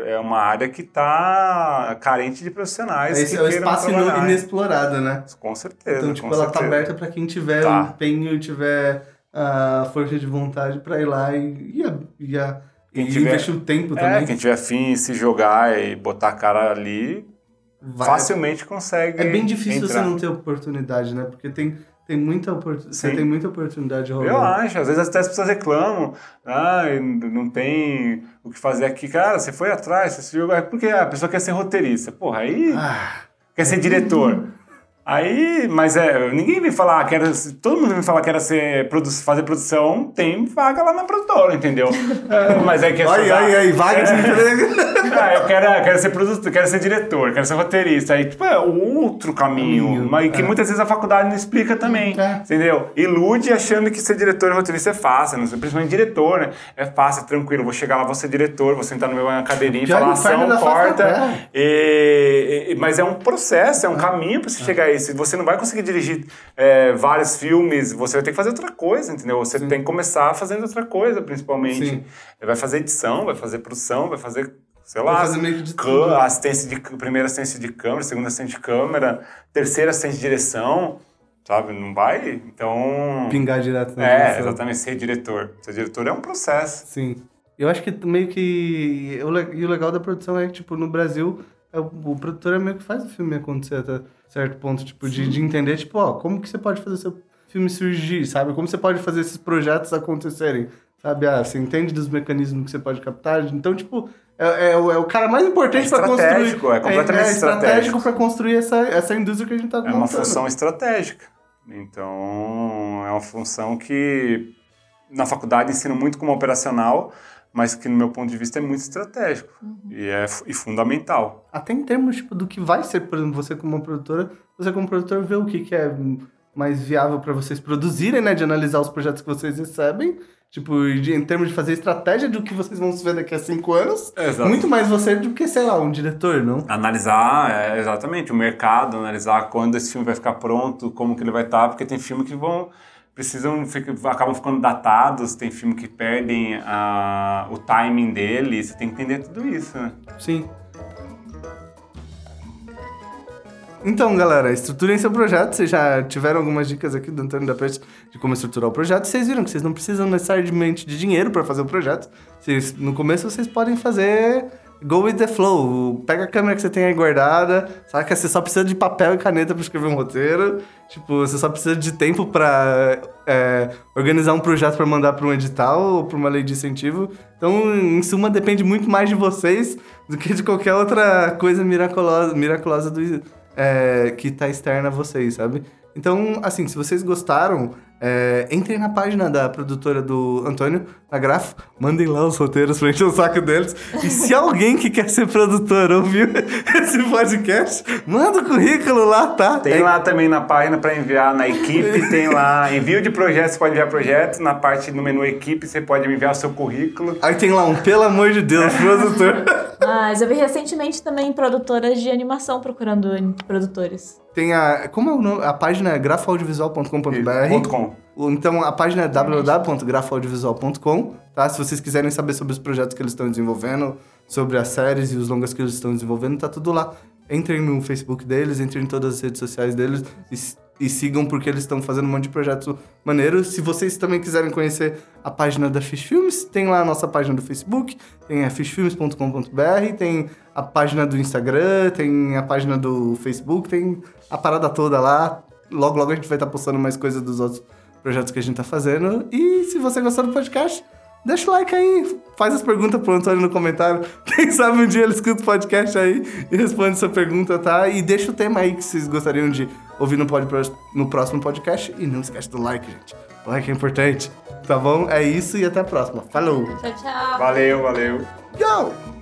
é uma área que está carente de profissionais. Esse que é o queiram espaço trabalhar. inexplorado, né? Com certeza. Então, tipo, ela tá certeza. aberta para quem tiver Tá. empenho, tiver a força de vontade para ir lá e, e, a- e, a- Quem e tiver- investir o tempo É, também. quem tiver afim em se jogar e botar a cara ali, Vai- facilmente consegue. É bem difícil entrar. você não ter oportunidade, né? Porque tem, tem muita oportunidade. Você tem muita oportunidade rolando. Eu acho, às vezes até as pessoas reclamam, ah, não tem o que fazer aqui. Cara, você foi atrás, você se jogou. É porque a pessoa quer ser roteirista. Porra, aí Ah, quer ser diretor. Aí, mas é, ninguém vem falar, quero, todo mundo vem falar que quer ser, produ fazer produção, tem vaga lá na produtora, entendeu? É, mas é que é ai, só- ai, ai, vaga de emprego. Ah, eu quero, quero ser produtor, quero ser diretor, quero ser roteirista. Aí, tipo, é outro caminho, Caminho, mas que é. muitas vezes a faculdade não explica também, É. entendeu? Ilude achando que ser diretor e roteirista é fácil, não sei, principalmente diretor, né? É fácil, é tranquilo, vou chegar lá, vou ser diretor, vou sentar no meu cadeirinha e Pior falar ação, face corta. E- e- mas é um processo, é um caminho para você chegar a isso. Você não vai conseguir dirigir é, vários filmes, você vai ter que fazer outra coisa, entendeu? Você tem que começar fazendo outra coisa, principalmente. Sim. Vai fazer edição, vai fazer produção, vai fazer, sei lá, fazer meio que de tudo. assistência de primeira assistência de câmera, segunda assistência de câmera, terceira assistência de direção, sabe? Não vai, então Pingar direto na é, direção. exatamente, ser diretor. Ser diretor é um processo. Sim. Eu acho que meio que. E o legal da produção é que, tipo, no Brasil, é o, o produtor é meio que faz o filme acontecer até certo ponto, tipo, de, de entender, tipo, ó, como que você pode fazer seu filme surgir, sabe? Como você pode fazer esses projetos acontecerem, sabe? Ah, você entende dos mecanismos que você pode captar. Então, tipo, é, é o, é o cara mais importante É para construir. estratégico, é completamente é, estratégico. estratégico para construir essa, essa indústria que a gente tá É uma montando. função estratégica. Então, é uma função que na faculdade ensina muito como operacional, mas que no meu ponto de vista é muito estratégico e é e fundamental. Até em termos tipo, do que vai ser, por exemplo, você como produtora, você como produtor vê o que, que é mais viável para vocês produzirem, né? De analisar os projetos que vocês recebem, tipo, de- em termos de fazer estratégia do que vocês vão se ver daqui a cinco anos. Exato. Muito mais você do que, sei lá, um diretor, não? Analisar é, exatamente o mercado, analisar quando esse filme vai ficar pronto, como que ele vai estar, porque tem filme que vão precisam acabam ficando datados, tem filme que perdem ah, o timing dele, você tem que entender tudo isso, né? Sim. Então, galera, estruturem seu projeto. Vocês já tiveram algumas dicas aqui do Antônio da Peste de como estruturar o projeto. Vocês viram que vocês não precisam necessariamente de dinheiro para fazer o projeto. Vocês, no começo, vocês podem fazer go with the flow. Pega a câmera que você tem aí guardada, saca? Você só precisa de papel e caneta para escrever um roteiro. Tipo, você só precisa de tempo para organizar um projeto para mandar para um edital ou para uma lei de incentivo. Então, em suma, depende muito mais de vocês do que de qualquer outra coisa miraculosa, miraculosa do, é, que tá externa a vocês, sabe? Então, assim, se vocês gostaram, é, entrem na página da produtora do Antônio, na Grafo, mandem lá os roteiros pra encher o saco deles. E se alguém que quer ser produtor ouviu esse podcast, manda o currículo lá, tá? Tem É- lá também na página para enviar na equipe, tem lá envio de projetos, você pode enviar projetos, na parte do menu equipe você pode enviar o seu currículo. Aí tem lá um, pelo amor de Deus, produtor. Mas eu vi recentemente também produtoras de animação procurando produtores. Tem a. Como é o nome? A página é grafoaudiovisual.com.br. Então a página é www.grafoaudiovisual.com, tá? Se vocês quiserem saber sobre os projetos que eles estão desenvolvendo, sobre as séries e os longas que eles estão desenvolvendo, tá tudo lá. Entrem no Facebook deles, entrem em todas as redes sociais deles e, sigam porque eles estão fazendo um monte de projetos maneiros. Se vocês também quiserem conhecer a página da Fish Filmes, tem lá a nossa página do Facebook, tem a fishfilmes.com.br, tem a página do Instagram, tem a página do Facebook, tem a parada toda lá. Logo, logo a gente vai estar postando mais coisas dos outros projetos que a gente tá fazendo. E se você gostou do podcast, deixa o like aí, faz as perguntas pro Antônio no comentário. Quem sabe um dia ele escuta o podcast aí e responde sua pergunta, tá? E deixa o tema aí que vocês gostariam de ouvir no, pod, no próximo podcast. E não esquece do like, gente. O like é importante, tá bom? É isso e até a próxima. Falou! Tchau, tchau. Valeu, valeu. Yo!